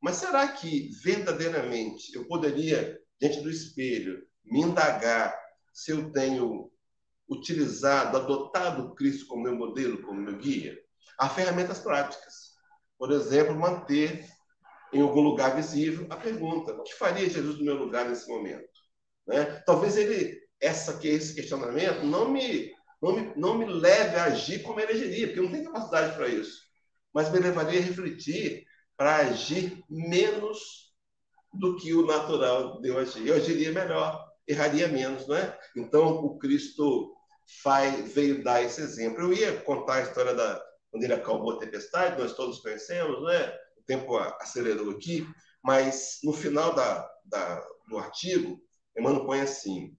Mas será que verdadeiramente eu poderia, diante do espelho, me indagar se eu tenho utilizado, adotado o Cristo como meu modelo, como meu guia? Há ferramentas práticas. Por exemplo, manter em algum lugar visível a pergunta: o que faria Jesus no meu lugar nesse momento? Né? Talvez ele, essa, esse questionamento não me, não, me, não me leve a agir como ele agiria, porque eu não tenho capacidade para isso. Mas me levaria a refletir para agir menos do que o natural de eu agir. Eu agiria melhor, erraria menos, não é? Então, o Cristo faz, veio dar esse exemplo. Eu ia contar a história da quando ele acalmou a tempestade, nós todos conhecemos, né? Tempo acelerou aqui, mas no final da, da, do artigo, Emmanuel põe assim: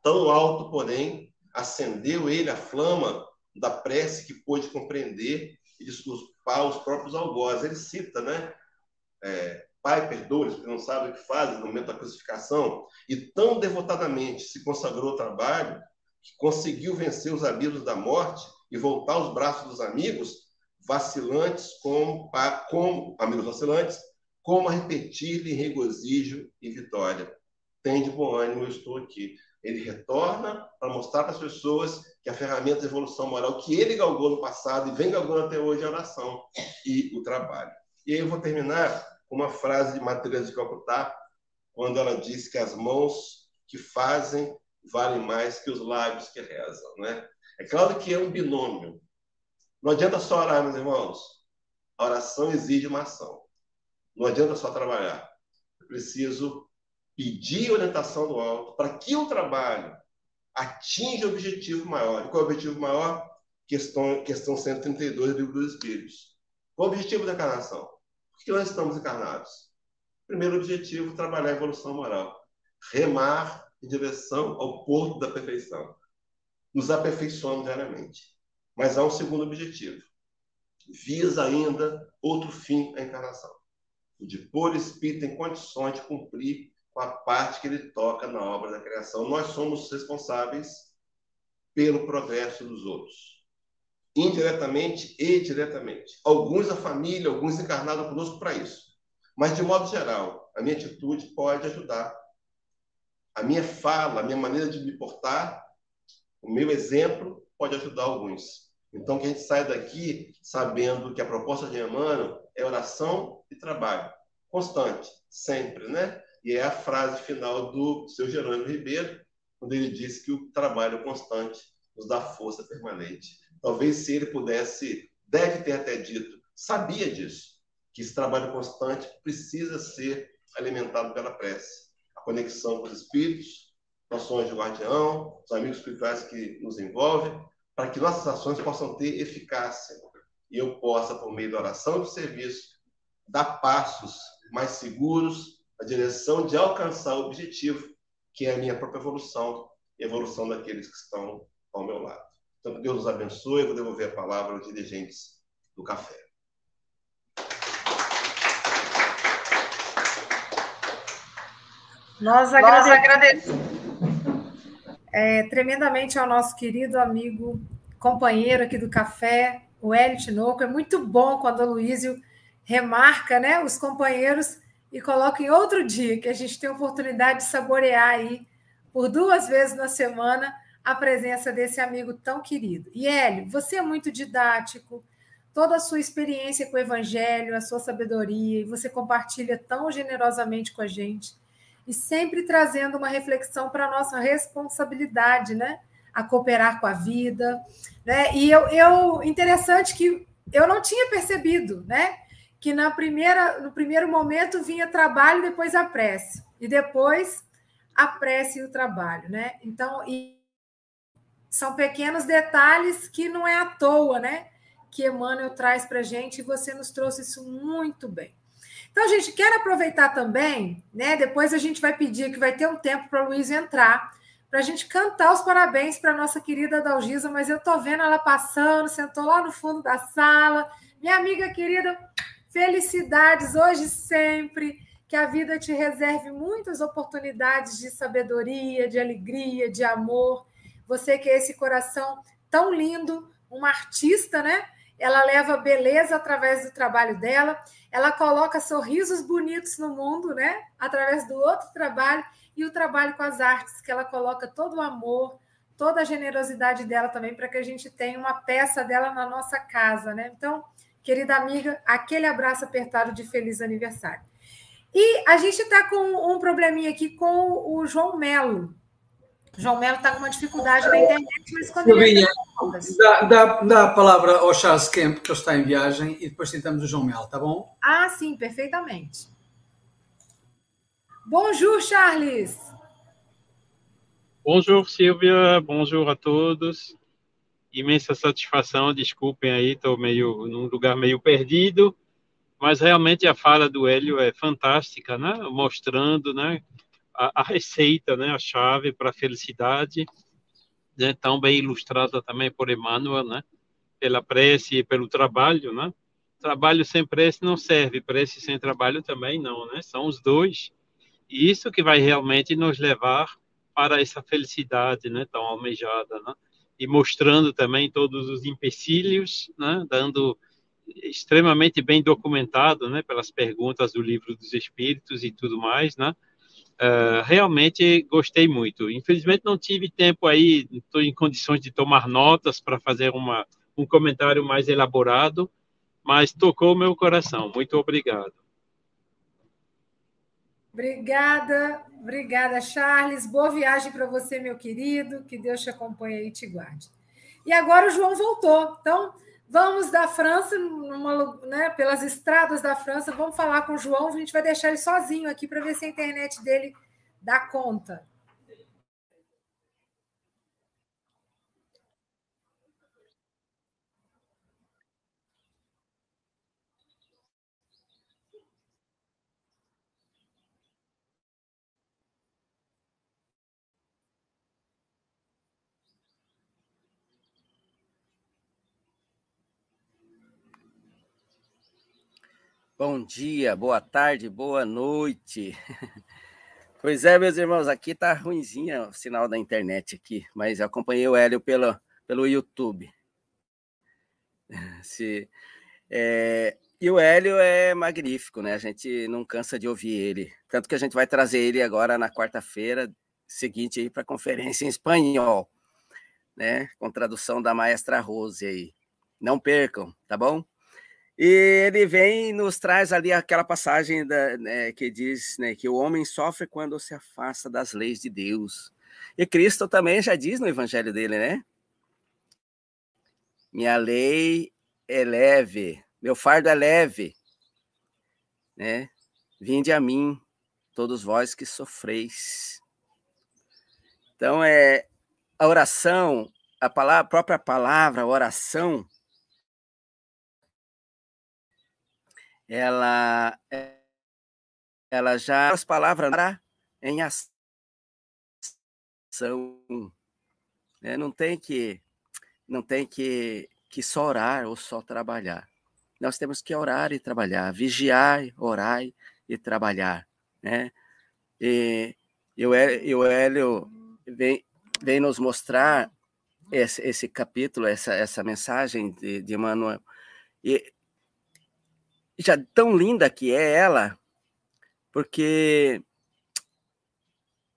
tão alto, porém, acendeu ele a flama da prece que pôde compreender e desculpar os próprios algozes. Ele cita, né? É, Pai, perdoe que não sabe o que fazem no momento da crucificação, e tão devotadamente se consagrou ao trabalho que conseguiu vencer os abismos da morte e voltar aos braços dos amigos, vacilantes como, como amigos vacilantes, como a repetir-lhe regozijo e vitória. Tem de bom ânimo, eu estou aqui. Ele retorna para mostrar para as pessoas que a ferramenta de evolução moral que ele galgou no passado e vem galgando até hoje é a oração e o trabalho. E aí eu vou terminar com uma frase de Matheus de Calcutá, quando ela diz que as mãos que fazem valem mais que os lábios que rezam, né? É claro que é um binômio. Não adianta só orar, meus irmãos. A oração exige uma ação. Não adianta só trabalhar. Eu preciso pedir orientação do alto para que o trabalho atinja o objetivo maior. E qual é o objetivo maior? Questão, questão 132 do Livro dos Espíritos. Qual é o objetivo da encarnação? Por que nós estamos encarnados? Primeiro objetivo, trabalhar a evolução moral. Remar em direção ao porto da perfeição. Nos aperfeiçoamos diariamente. Mas há um segundo objetivo. Visa ainda outro fim à encarnação. O de pôr o espírito em condições de cumprir com a parte que ele toca na obra da criação. Nós somos responsáveis pelo progresso dos outros. Indiretamente e diretamente. Alguns da família, alguns encarnaram conosco para isso. Mas, de modo geral, a minha atitude pode ajudar a minha fala, a minha maneira de me portar, o meu exemplo pode ajudar alguns. Então, que a gente saia daqui sabendo que a proposta de Emmanuel é oração e trabalho. Constante, sempre, né? E é a frase final do seu Jerônimo Ribeiro, quando ele disse que o trabalho constante nos dá força permanente. Talvez se ele pudesse, deve ter até dito, sabia disso, que esse trabalho constante precisa ser alimentado pela prece conexão com os espíritos, noções de guardião, os amigos espirituais que nos envolvem, para que nossas ações possam ter eficácia e eu possa, por meio da oração e do serviço, dar passos mais seguros na direção de alcançar o objetivo, que é a minha própria evolução e a evolução daqueles que estão ao meu lado. Então, que Deus nos abençoe. Eu vou devolver a palavra aos dirigentes do café. Nós agradecemos é, tremendamente ao nosso querido amigo, companheiro aqui do café, o Hélio Tinoco. É muito bom quando o Luísio remarca né, os companheiros e coloca em outro dia, que a gente tem a oportunidade de saborear aí por duas vezes na semana a presença desse amigo tão querido. E Hélio, você é muito didático, toda a sua experiência com o Evangelho, a sua sabedoria, e você compartilha tão generosamente com a gente e sempre trazendo uma reflexão para a nossa responsabilidade, né? A cooperar com a vida, né? E eu, eu interessante que eu não tinha percebido, né? Que na primeira, no primeiro momento vinha trabalho, depois a prece, e depois a prece e o trabalho, né? Então, são pequenos detalhes que não é à toa, né? Que Emmanuel traz para gente, e você nos trouxe isso muito bem. Então, gente, quero aproveitar também, né? Depois a gente vai pedir que vai ter um tempo para o Luiz entrar, para a gente cantar os parabéns para a nossa querida Dalgisa, mas eu estou vendo ela passando, sentou lá no fundo da sala. Minha amiga querida, felicidades hoje e sempre. Que a vida te reserve muitas oportunidades de sabedoria, de alegria, de amor. Você que é esse coração tão lindo, uma artista, né? Ela leva beleza através do trabalho dela, ela coloca sorrisos bonitos no mundo, né? Através do outro trabalho e o trabalho com as artes, que ela coloca todo o amor, toda a generosidade dela também para que a gente tenha uma peça dela na nossa casa, né? Então, querida amiga, aquele abraço apertado de feliz aniversário. E a gente está com um probleminha aqui com o João Melo. João Melo está com uma dificuldade na internet, mas quando Silvinha, dá, dá, dá a palavra ao Charles Kemp, que ele está em viagem, e depois tentamos o João Melo, tá bom? Ah, sim, perfeitamente. Bonjour, Charles. Bonjour, Silvia. Bonjour a todos. Imensa satisfação. Desculpem aí, estou meio num lugar meio perdido, mas realmente a fala do Hélio é fantástica, né? Mostrando, né? A, a receita, né, a chave para a felicidade. né, tão bem ilustrada também por Emmanuel, né, pela prece e pelo trabalho, né? Trabalho sem prece não serve, prece sem trabalho também não, né? São os dois. E isso que vai realmente nos levar para essa felicidade, né, tão almejada, né? E mostrando também todos os empecilhos, né, dando extremamente bem documentado, né, pelas perguntas do livro dos Espíritos e tudo mais, né? Uh, realmente gostei muito. Infelizmente não tive tempo aí, estou em condições de tomar notas para fazer uma, um comentário mais elaborado, mas tocou o meu coração. Muito obrigado. Obrigada, obrigada, Charles. Boa viagem para você, meu querido. Que Deus te acompanhe e te guarde. E agora o João voltou. Então, vamos da França, numa, né, pelas estradas da França, vamos falar com o João. A gente vai deixar ele sozinho aqui para ver se a internet dele dá conta. Bom dia, boa tarde, boa noite. Pois é, meus irmãos, aqui tá ruimzinha o sinal da internet aqui, mas eu acompanhei o Hélio pelo, pelo YouTube. Se, é, e o Hélio é magnífico, né? A gente não cansa de ouvir ele. Tanto que a gente vai trazer ele agora na quarta-feira seguinte aí para a conferência em espanhol, né? Com tradução da maestra Rose aí. Não percam, tá bom? E ele vem e nos traz ali aquela passagem da, né, que diz né, que o homem sofre quando se afasta das leis de Deus. E Cristo também já diz no evangelho dele, né? Minha lei é leve, meu fardo é leve, né? Vinde a mim, todos vós que sofreis. Então, é a oração, a, palavra, a própria palavra, oração, ela ela já as palavras em ação né? não tem que não tem que que só orar ou só trabalhar nós temos que orar e trabalhar vigiar orar e trabalhar né e, e o Hélio vem, vem nos mostrar esse, esse capítulo essa essa mensagem de, de Emmanuel e já tão linda que é ela, porque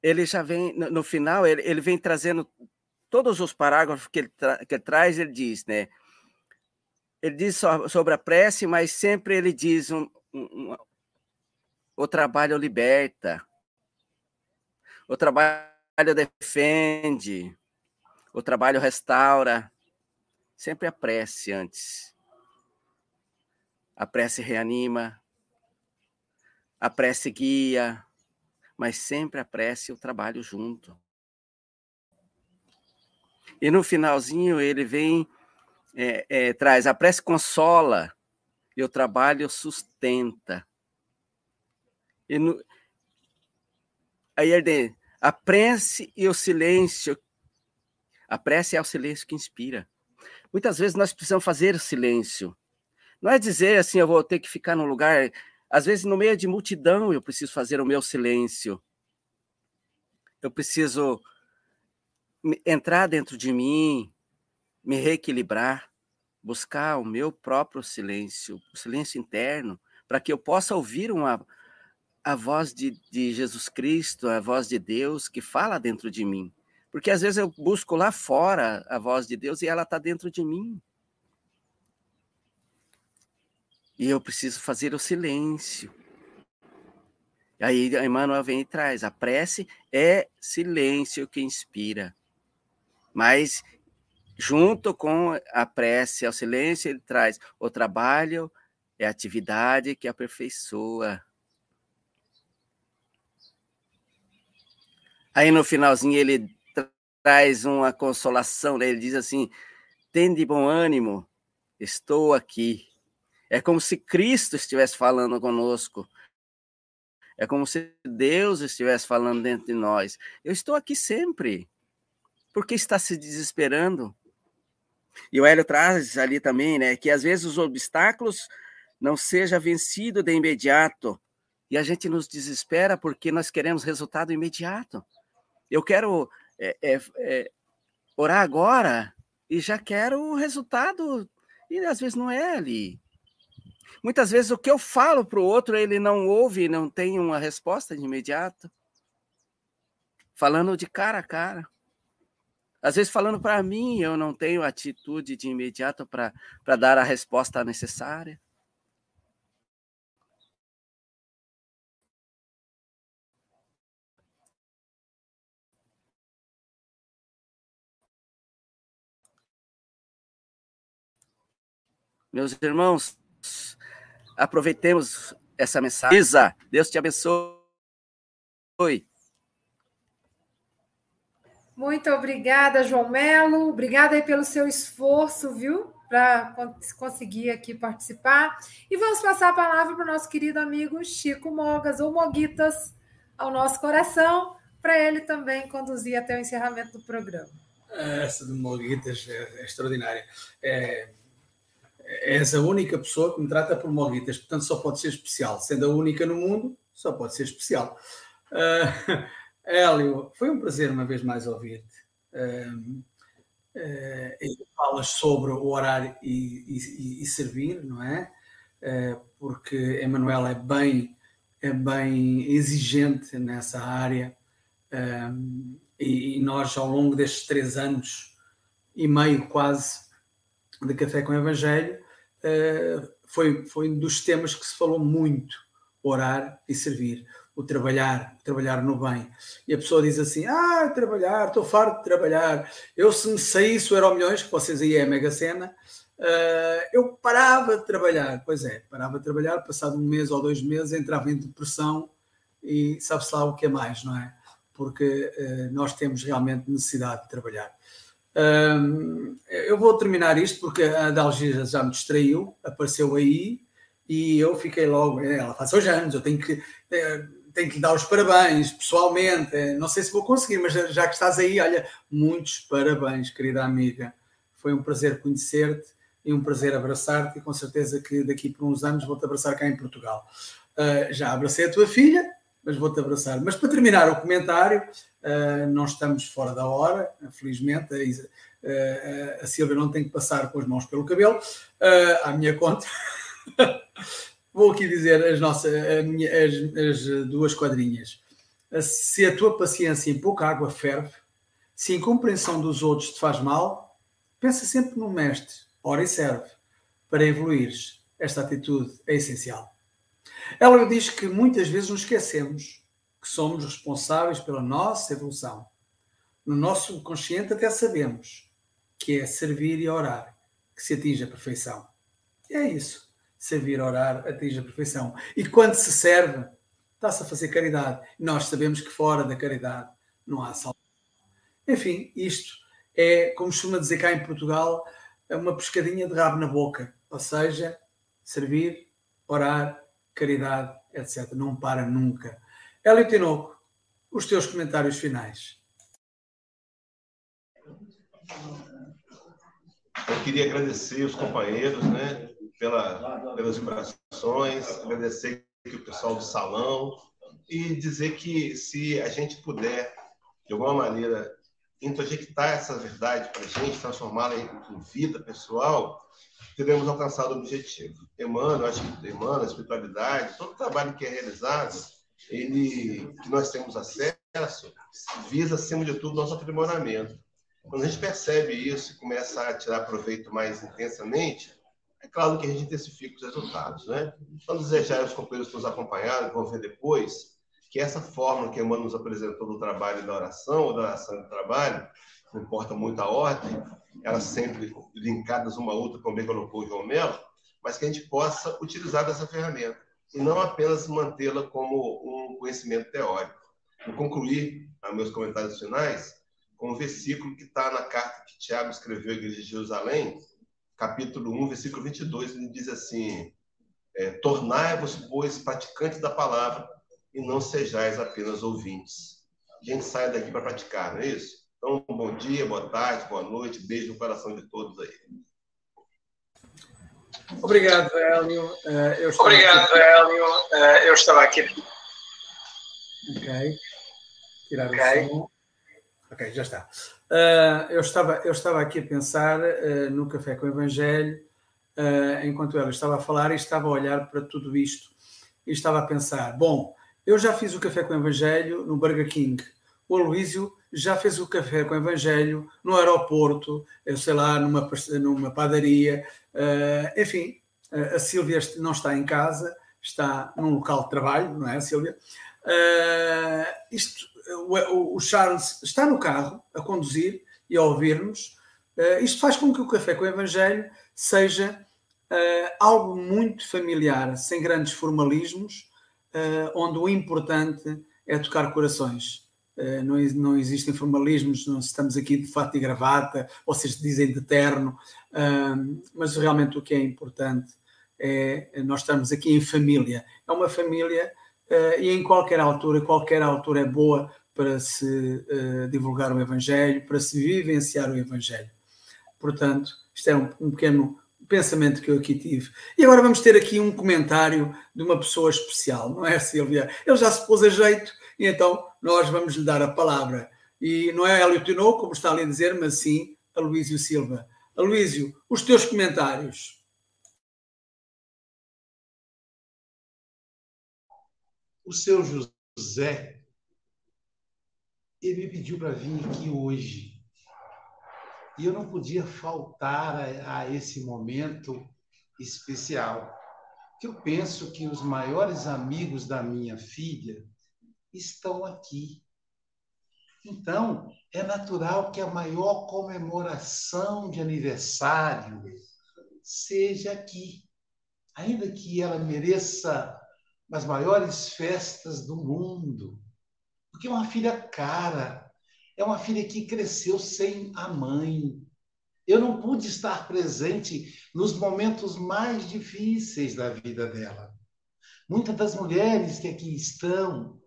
ele já vem, no, no final, ele, ele, vem trazendo todos os parágrafos que ele, tra, que ele traz, ele diz, né? Ele diz sobre a prece, mas sempre ele diz um, um, um, o trabalho liberta, o trabalho defende, o trabalho restaura, sempre a prece antes. A prece reanima, a prece guia, mas sempre a prece e o trabalho junto. E no finalzinho ele vem, é, é, traz a prece consola e o trabalho sustenta. E no, aí ele a prece e o silêncio. A prece é o silêncio que inspira. Muitas vezes nós precisamos fazer o silêncio não é dizer assim, eu vou ter que ficar num lugar. Às vezes, no meio de multidão, eu preciso fazer o meu silêncio. Eu preciso entrar dentro de mim, me reequilibrar, buscar o meu próprio silêncio, o silêncio interno, para que eu possa ouvir uma, a voz de, de Jesus Cristo, a voz de Deus que fala dentro de mim. Porque às vezes eu busco lá fora a voz de Deus e ela está dentro de mim. E eu preciso fazer o silêncio. Aí Emmanuel vem e traz: a prece é silêncio que inspira. Mas, junto com a prece ao silêncio, ele traz o trabalho é atividade que aperfeiçoa. Aí no finalzinho ele traz uma consolação, né? ele diz assim: tende bom ânimo, estou aqui. É como se Cristo estivesse falando conosco. É como se Deus estivesse falando dentro de nós. Eu estou aqui sempre. Por que está se desesperando? E o Hélio traz ali também, né, que às vezes os obstáculos não seja vencido de imediato. E a gente nos desespera porque nós queremos resultado imediato. Eu quero é, é, é, orar agora e já quero o resultado. E às vezes não é ali. Muitas vezes o que eu falo para o outro, ele não ouve, não tem uma resposta de imediato. Falando de cara a cara. Às vezes, falando para mim, eu não tenho atitude de imediato para dar a resposta necessária. Meus irmãos, aproveitemos essa mensagem. Isa, Deus te abençoe. Muito obrigada, João Melo. Obrigada aí pelo seu esforço, viu? Para conseguir aqui participar. E vamos passar a palavra para o nosso querido amigo Chico Mogas, ou Moguitas, ao nosso coração, para ele também conduzir até o encerramento do programa. Essa do Moguitas é, é extraordinária. É, és a única pessoa que me trata por Moguitas, portanto só pode ser especial. Sendo a única no mundo, só pode ser especial. Uh, Hélio, foi um prazer uma vez mais ouvir-te. Uh, uh, falas sobre o orar e, e, e servir, não é? Uh, porque Emanuel é bem, é bem exigente nessa área e, e nós, ao longo destes três anos e meio quase, de Café com Evangelho, uh, foi, foi um dos temas que se falou muito, orar e servir, o trabalhar, o trabalhar no bem. E a pessoa diz assim, ah, trabalhar, estou farto de trabalhar, eu se me saísse o Euro Milhões, que vocês aí é a Mega Sena, uh, eu parava de trabalhar. Pois é, parava de trabalhar, passado um mês ou dois meses, entrava em depressão e sabe-se lá o que é mais, não é? Porque uh, nós temos realmente necessidade de trabalhar. Eu vou terminar isto porque a Dalgisa já me distraiu, apareceu aí e eu fiquei logo. É, ela faz hoje anos, eu tenho que, eh, tenho que lhe dar os parabéns pessoalmente. Eh, não sei se vou conseguir, mas já que estás aí, olha, muitos parabéns, querida amiga. Foi um prazer conhecer-te e um prazer abraçar-te e com certeza que daqui por uns anos vou-te abraçar cá em Portugal. Uh, já abracei a tua filha, mas vou-te abraçar. Mas para terminar o comentário, não estamos fora da hora, felizmente. A, uh, a Silvia não tem que passar com as mãos pelo cabelo, uh, à minha conta. vou aqui dizer as, nossas, minha, as, as duas quadrinhas. Se a tua paciência em pouca água ferve, se a incompreensão dos outros te faz mal, pensa sempre no mestre, ora e serve. Para evoluires, esta atitude é essencial. Ela diz que muitas vezes nos esquecemos que somos responsáveis pela nossa evolução. No nosso subconsciente até sabemos que é servir e orar que se atinge a perfeição. E é isso. Servir orar atinge a perfeição. E quando se serve, está-se a fazer caridade. Nós sabemos que fora da caridade não há salvação. Enfim, isto é, como costuma dizer cá em Portugal, é uma pescadinha de rabo na boca. Ou seja, servir, orar, caridade, etc. Não para nunca. Hélio Tinoco, os teus comentários finais. Eu queria agradecer os companheiros, né, pela, pelas vibrações, agradecer o pessoal do salão e dizer que se a gente puder, de alguma maneira, introjectar essa verdade para a gente, transformá-la em vida pessoal, teremos alcançado o objetivo. Emmanuel, acho que Emmanuel, a espiritualidade, todo o trabalho que é realizado, ele, que nós temos acesso, visa, acima de tudo, nosso aprimoramento. Quando a gente percebe isso e começa a tirar proveito mais intensamente, é claro que a gente intensifica os resultados. Né? Então, desejar aos companheiros que nos acompanharam, que vão ver depois, que essa forma que Emmanuel nos apresentou do trabalho e da oração, ou da oração e do trabalho, não importa muito a ordem, elas sempre linkadas uma a outra, como bem colocou o João Melo, mas que a gente possa utilizar dessa ferramenta e não apenas mantê-la como um conhecimento teórico. Vou concluir meus comentários finais com um versículo que está na carta que Tiago escreveu à Igreja de Jerusalém, capítulo 1, versículo 22, ele diz assim, é, Tornai-vos, pois, praticantes da palavra e não sejais apenas ouvintes. A gente sai daqui para praticar, não é isso? Então, bom dia, boa tarde, boa noite, beijo no coração de todos aí. Obrigado, Hélio. Estava Obrigado, aqui- Hélio. Eh, Eu estava aqui. Ok. Tirar Ok. o som. Ok, já está. Ah, eu, estava, eu estava aqui a pensar no Café com o Evangelho, enquanto ela estava a falar e estava a olhar para tudo isto e estava a pensar: bom, eu já fiz o Café com o Evangelho no Burger King, o Aloísio já fez o Café com o Evangelho no aeroporto, eu sei lá, numa, numa padaria, ah, enfim, ah, a Sílvia não está em casa, está num local de trabalho, não é, Sílvia? Ah, isto, o, o Charles está no carro a conduzir e a ouvir-nos. Isto faz com que o Café com o Evangelho seja algo muito familiar, sem grandes formalismos, onde o importante é tocar corações. Ah, não, não existem formalismos, não estamos aqui de fato e gravata, vocês dizem de terno, mas realmente o que é importante é nós estamos aqui em família. É uma família eh, e em qualquer altura, qualquer altura é boa para se eh, divulgar o Evangelho, para se vivenciar o Evangelho. Portanto, isto é um, um pequeno pensamento que eu aqui tive. E agora vamos ter aqui um comentário de uma pessoa especial, não é, Silvia? Ele já se pôs a jeito e então nós vamos lhe dar a palavra. E não é Hélio Tinou, como está ali a dizer, mas sim Aloísio Silva. Aloísio, os teus comentários. O seu José, ele me pediu para vir aqui hoje. E eu não podia faltar a, a esse momento especial. Que eu penso que os maiores amigos da minha filha estão aqui. Então, é natural que a maior comemoração de aniversário seja aqui. Ainda que ela mereça as maiores festas do mundo. Porque é uma filha cara, é uma filha que cresceu sem a mãe. Eu não pude estar presente nos momentos mais difíceis da vida dela. Muitas das mulheres que aqui estão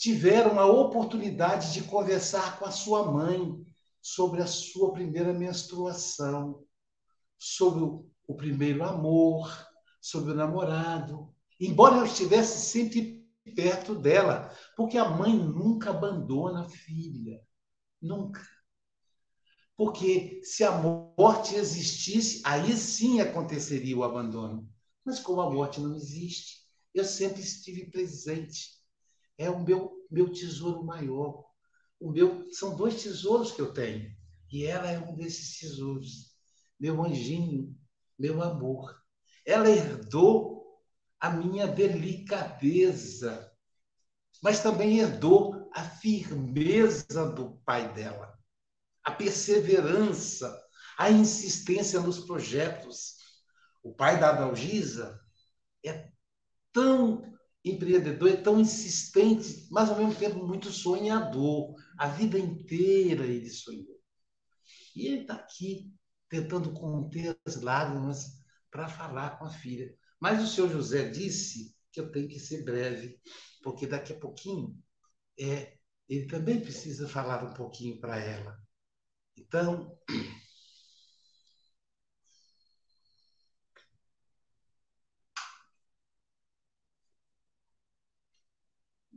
tiveram a oportunidade de conversar com a sua mãe sobre a sua primeira menstruação, sobre o primeiro amor, sobre o namorado, embora eu estivesse sempre perto dela, porque a mãe nunca abandona a filha, nunca. Porque se a morte existisse, aí sim aconteceria o abandono. Mas como a morte não existe, eu sempre estive presente. É o meu, meu tesouro maior. O meu são dois tesouros que eu tenho, e ela é um desses tesouros. Meu anjinho, meu amor. Ela herdou a minha delicadeza, mas também herdou a firmeza do pai dela, a perseverança, a insistência nos projetos. O pai da Adalgisa é tão empreendedor, é tão insistente, mas ao mesmo tempo muito sonhador. A vida inteira ele sonhou. E ele está aqui tentando conter as lágrimas para falar com a filha. Mas o senhor José disse que eu tenho que ser breve, porque daqui a pouquinho é, ele também precisa falar um pouquinho para ela. Então,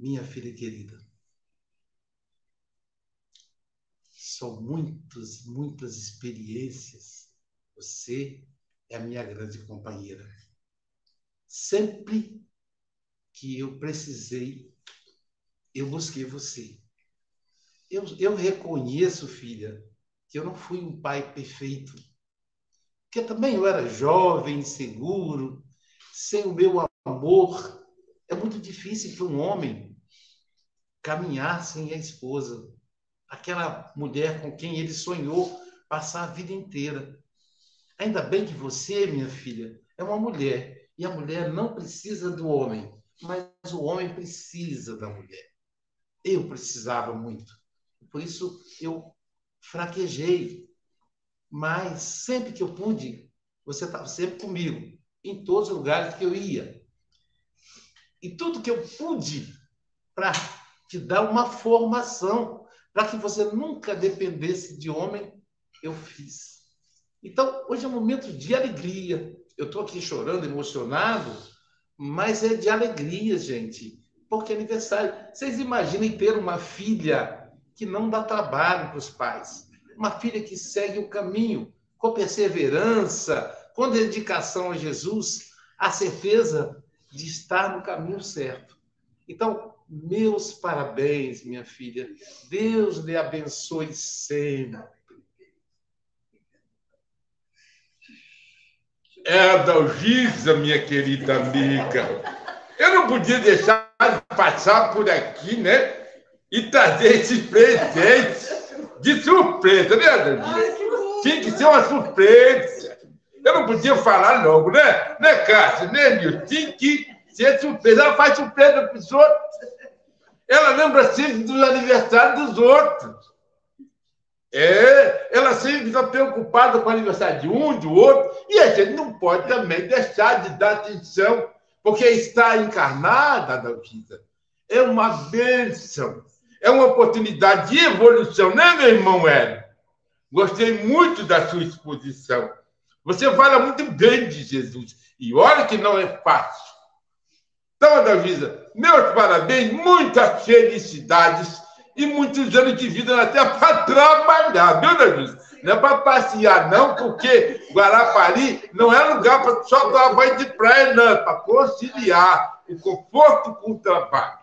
minha filha querida, são muitas, muitas experiências. Você é a minha grande companheira. Sempre que eu precisei, eu busquei você. Eu, eu reconheço, filha, que eu não fui um pai perfeito. Porque também eu era jovem, inseguro, sem o meu amor. É muito difícil que um homem caminhar sem a esposa, aquela mulher com quem ele sonhou passar a vida inteira. Ainda bem que você, minha filha, é uma mulher e a mulher não precisa do homem, mas o homem precisa da mulher. Eu precisava muito. Por isso eu fraquejei. Mas sempre que eu pude, você estava sempre comigo, em todos os lugares que eu ia. E tudo que eu pude para te dar uma formação, para que você nunca dependesse de homem, eu fiz. Então, hoje é um momento de alegria. Eu estou aqui chorando, emocionado, mas é de alegria, gente, porque é aniversário. Vocês imaginem ter uma filha que não dá trabalho para os pais, uma filha que segue o caminho com perseverança, com dedicação a Jesus, a certeza de estar no caminho certo. Então, meus parabéns, minha filha. Deus lhe abençoe sempre. É a Dalgisa, minha querida amiga. Eu não podia deixar de passar por aqui, né? E trazer esse presente de surpresa, né, Dalgisa? Tinha que ser uma surpresa. Eu não podia falar logo, né? Né, Cássio? Né, Nil? Tinha que ser surpresa. Ela faz surpresa para os outros. Ela lembra sempre dos aniversários dos outros. É, ela sempre está preocupada com o aniversário de um, de outro, e a gente não pode também deixar de dar atenção, porque estar encarnada, Dalquita, é uma bênção, é uma oportunidade de evolução, né, meu irmão Hélio? Gostei muito da sua exposição. Você fala muito bem de Jesus, e olha que não é fácil. Então, Adalgisa, meus parabéns, muitas felicidades e muitos anos de vida na Terra para trabalhar, viu, Adalgisa? Não é para passear, não, porque Guarapari não é lugar para só dar banho de praia, não, é para conciliar o conforto com o trabalho.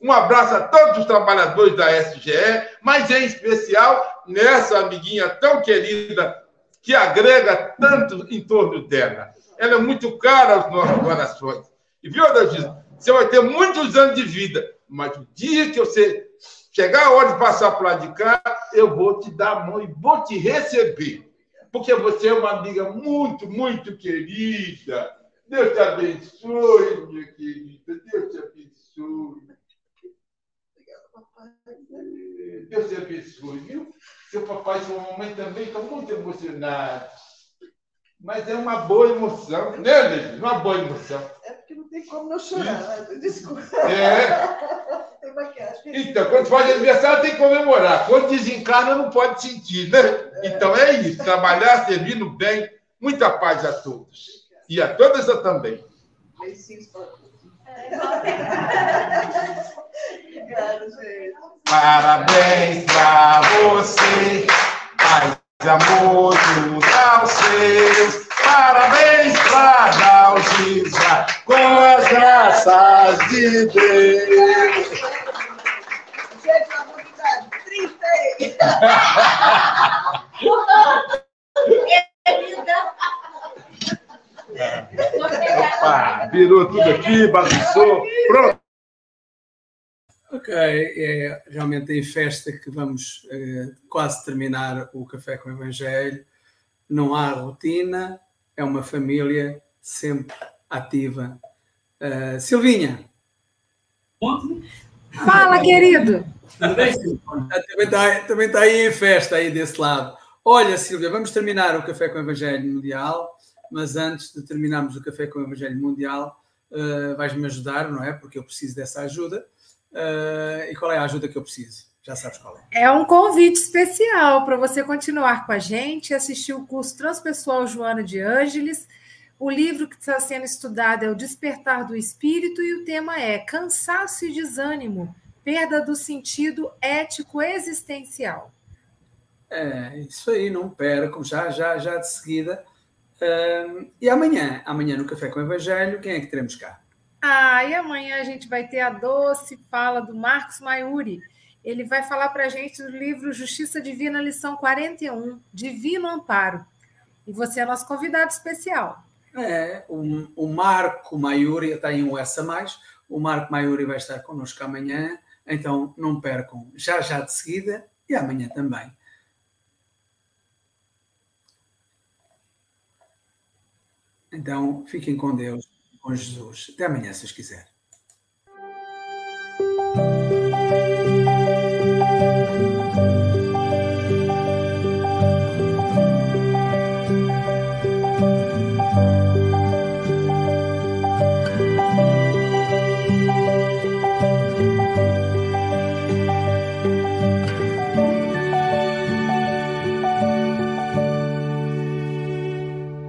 Um abraço a todos os trabalhadores da SGE, mas em especial nessa amiguinha tão querida que agrega tanto em torno dela. Ela é muito cara aos nossos corações. E viu, Adalgisa? Você vai ter muitos anos de vida, mas o dia que você chegar a hora de passar por lá de cá, eu vou te dar a mão e vou te receber. Porque você é uma amiga muito, muito querida. Deus te abençoe, minha querida. Deus te abençoe. Deus te abençoe, viu? Seu papai e sua mamãe também estão muito emocionados. Mas é uma boa emoção, né, Leide? Uma boa emoção. É porque não tem como não chorar. né? Desculpa. É. Tem maquiagem. Então, quando faz aniversário, tem que comemorar. Quando desencarna, não pode sentir, né? Então é isso. Trabalhar, servindo bem. Muita paz a todos. E a todas também. Beicinhos para todos. Obrigada, gente. Parabéns pra você. Paz e amor junto aos seus. Parabéns pra Dalgisa, com as graças de Deus. Gente, a novidade, 30 aí. Opa, virou tudo aqui, bagunçou. Pronto. Ok, é realmente em festa que vamos eh, quase terminar o Café com o Evangelho. Não há rotina, é uma família sempre ativa. Eh, Silvinha. Fala, querido. Também está, também está aí em festa aí desse lado. Olha, Silvia, vamos terminar o Café com o Evangelho Mundial, mas antes de terminarmos o Café com o Evangelho Mundial, eh, vais-me ajudar, não é? Porque eu preciso dessa ajuda. Eh, e qual é a ajuda que eu preciso? Já sabes qual é. É um convite especial para você continuar com a gente, assistir o curso Transpessoal Joana de Ângeles. O livro que está sendo estudado é O Despertar do Espírito e o tema é Cansaço e Desânimo, Perda do Sentido Ético Existencial. É, isso aí, não percam, já, já, já de seguida. Ahm, e amanhã, amanhã no Café com o Evangelho, quem é que teremos cá? Ah, e amanhã a gente vai ter a doce fala do Marcos Maiuri. Ele vai falar para a gente do livro Justiça Divina, lição 41, Divino Amparo. E você é nosso convidado especial. É, o, o Marco Maiuri, está em um mais, o Marco Maiuri vai estar connosco amanhã, então não percam, já já de seguida e amanhã também. Então, fiquem com Deus, com Jesus. Até amanhã, se os quiserem.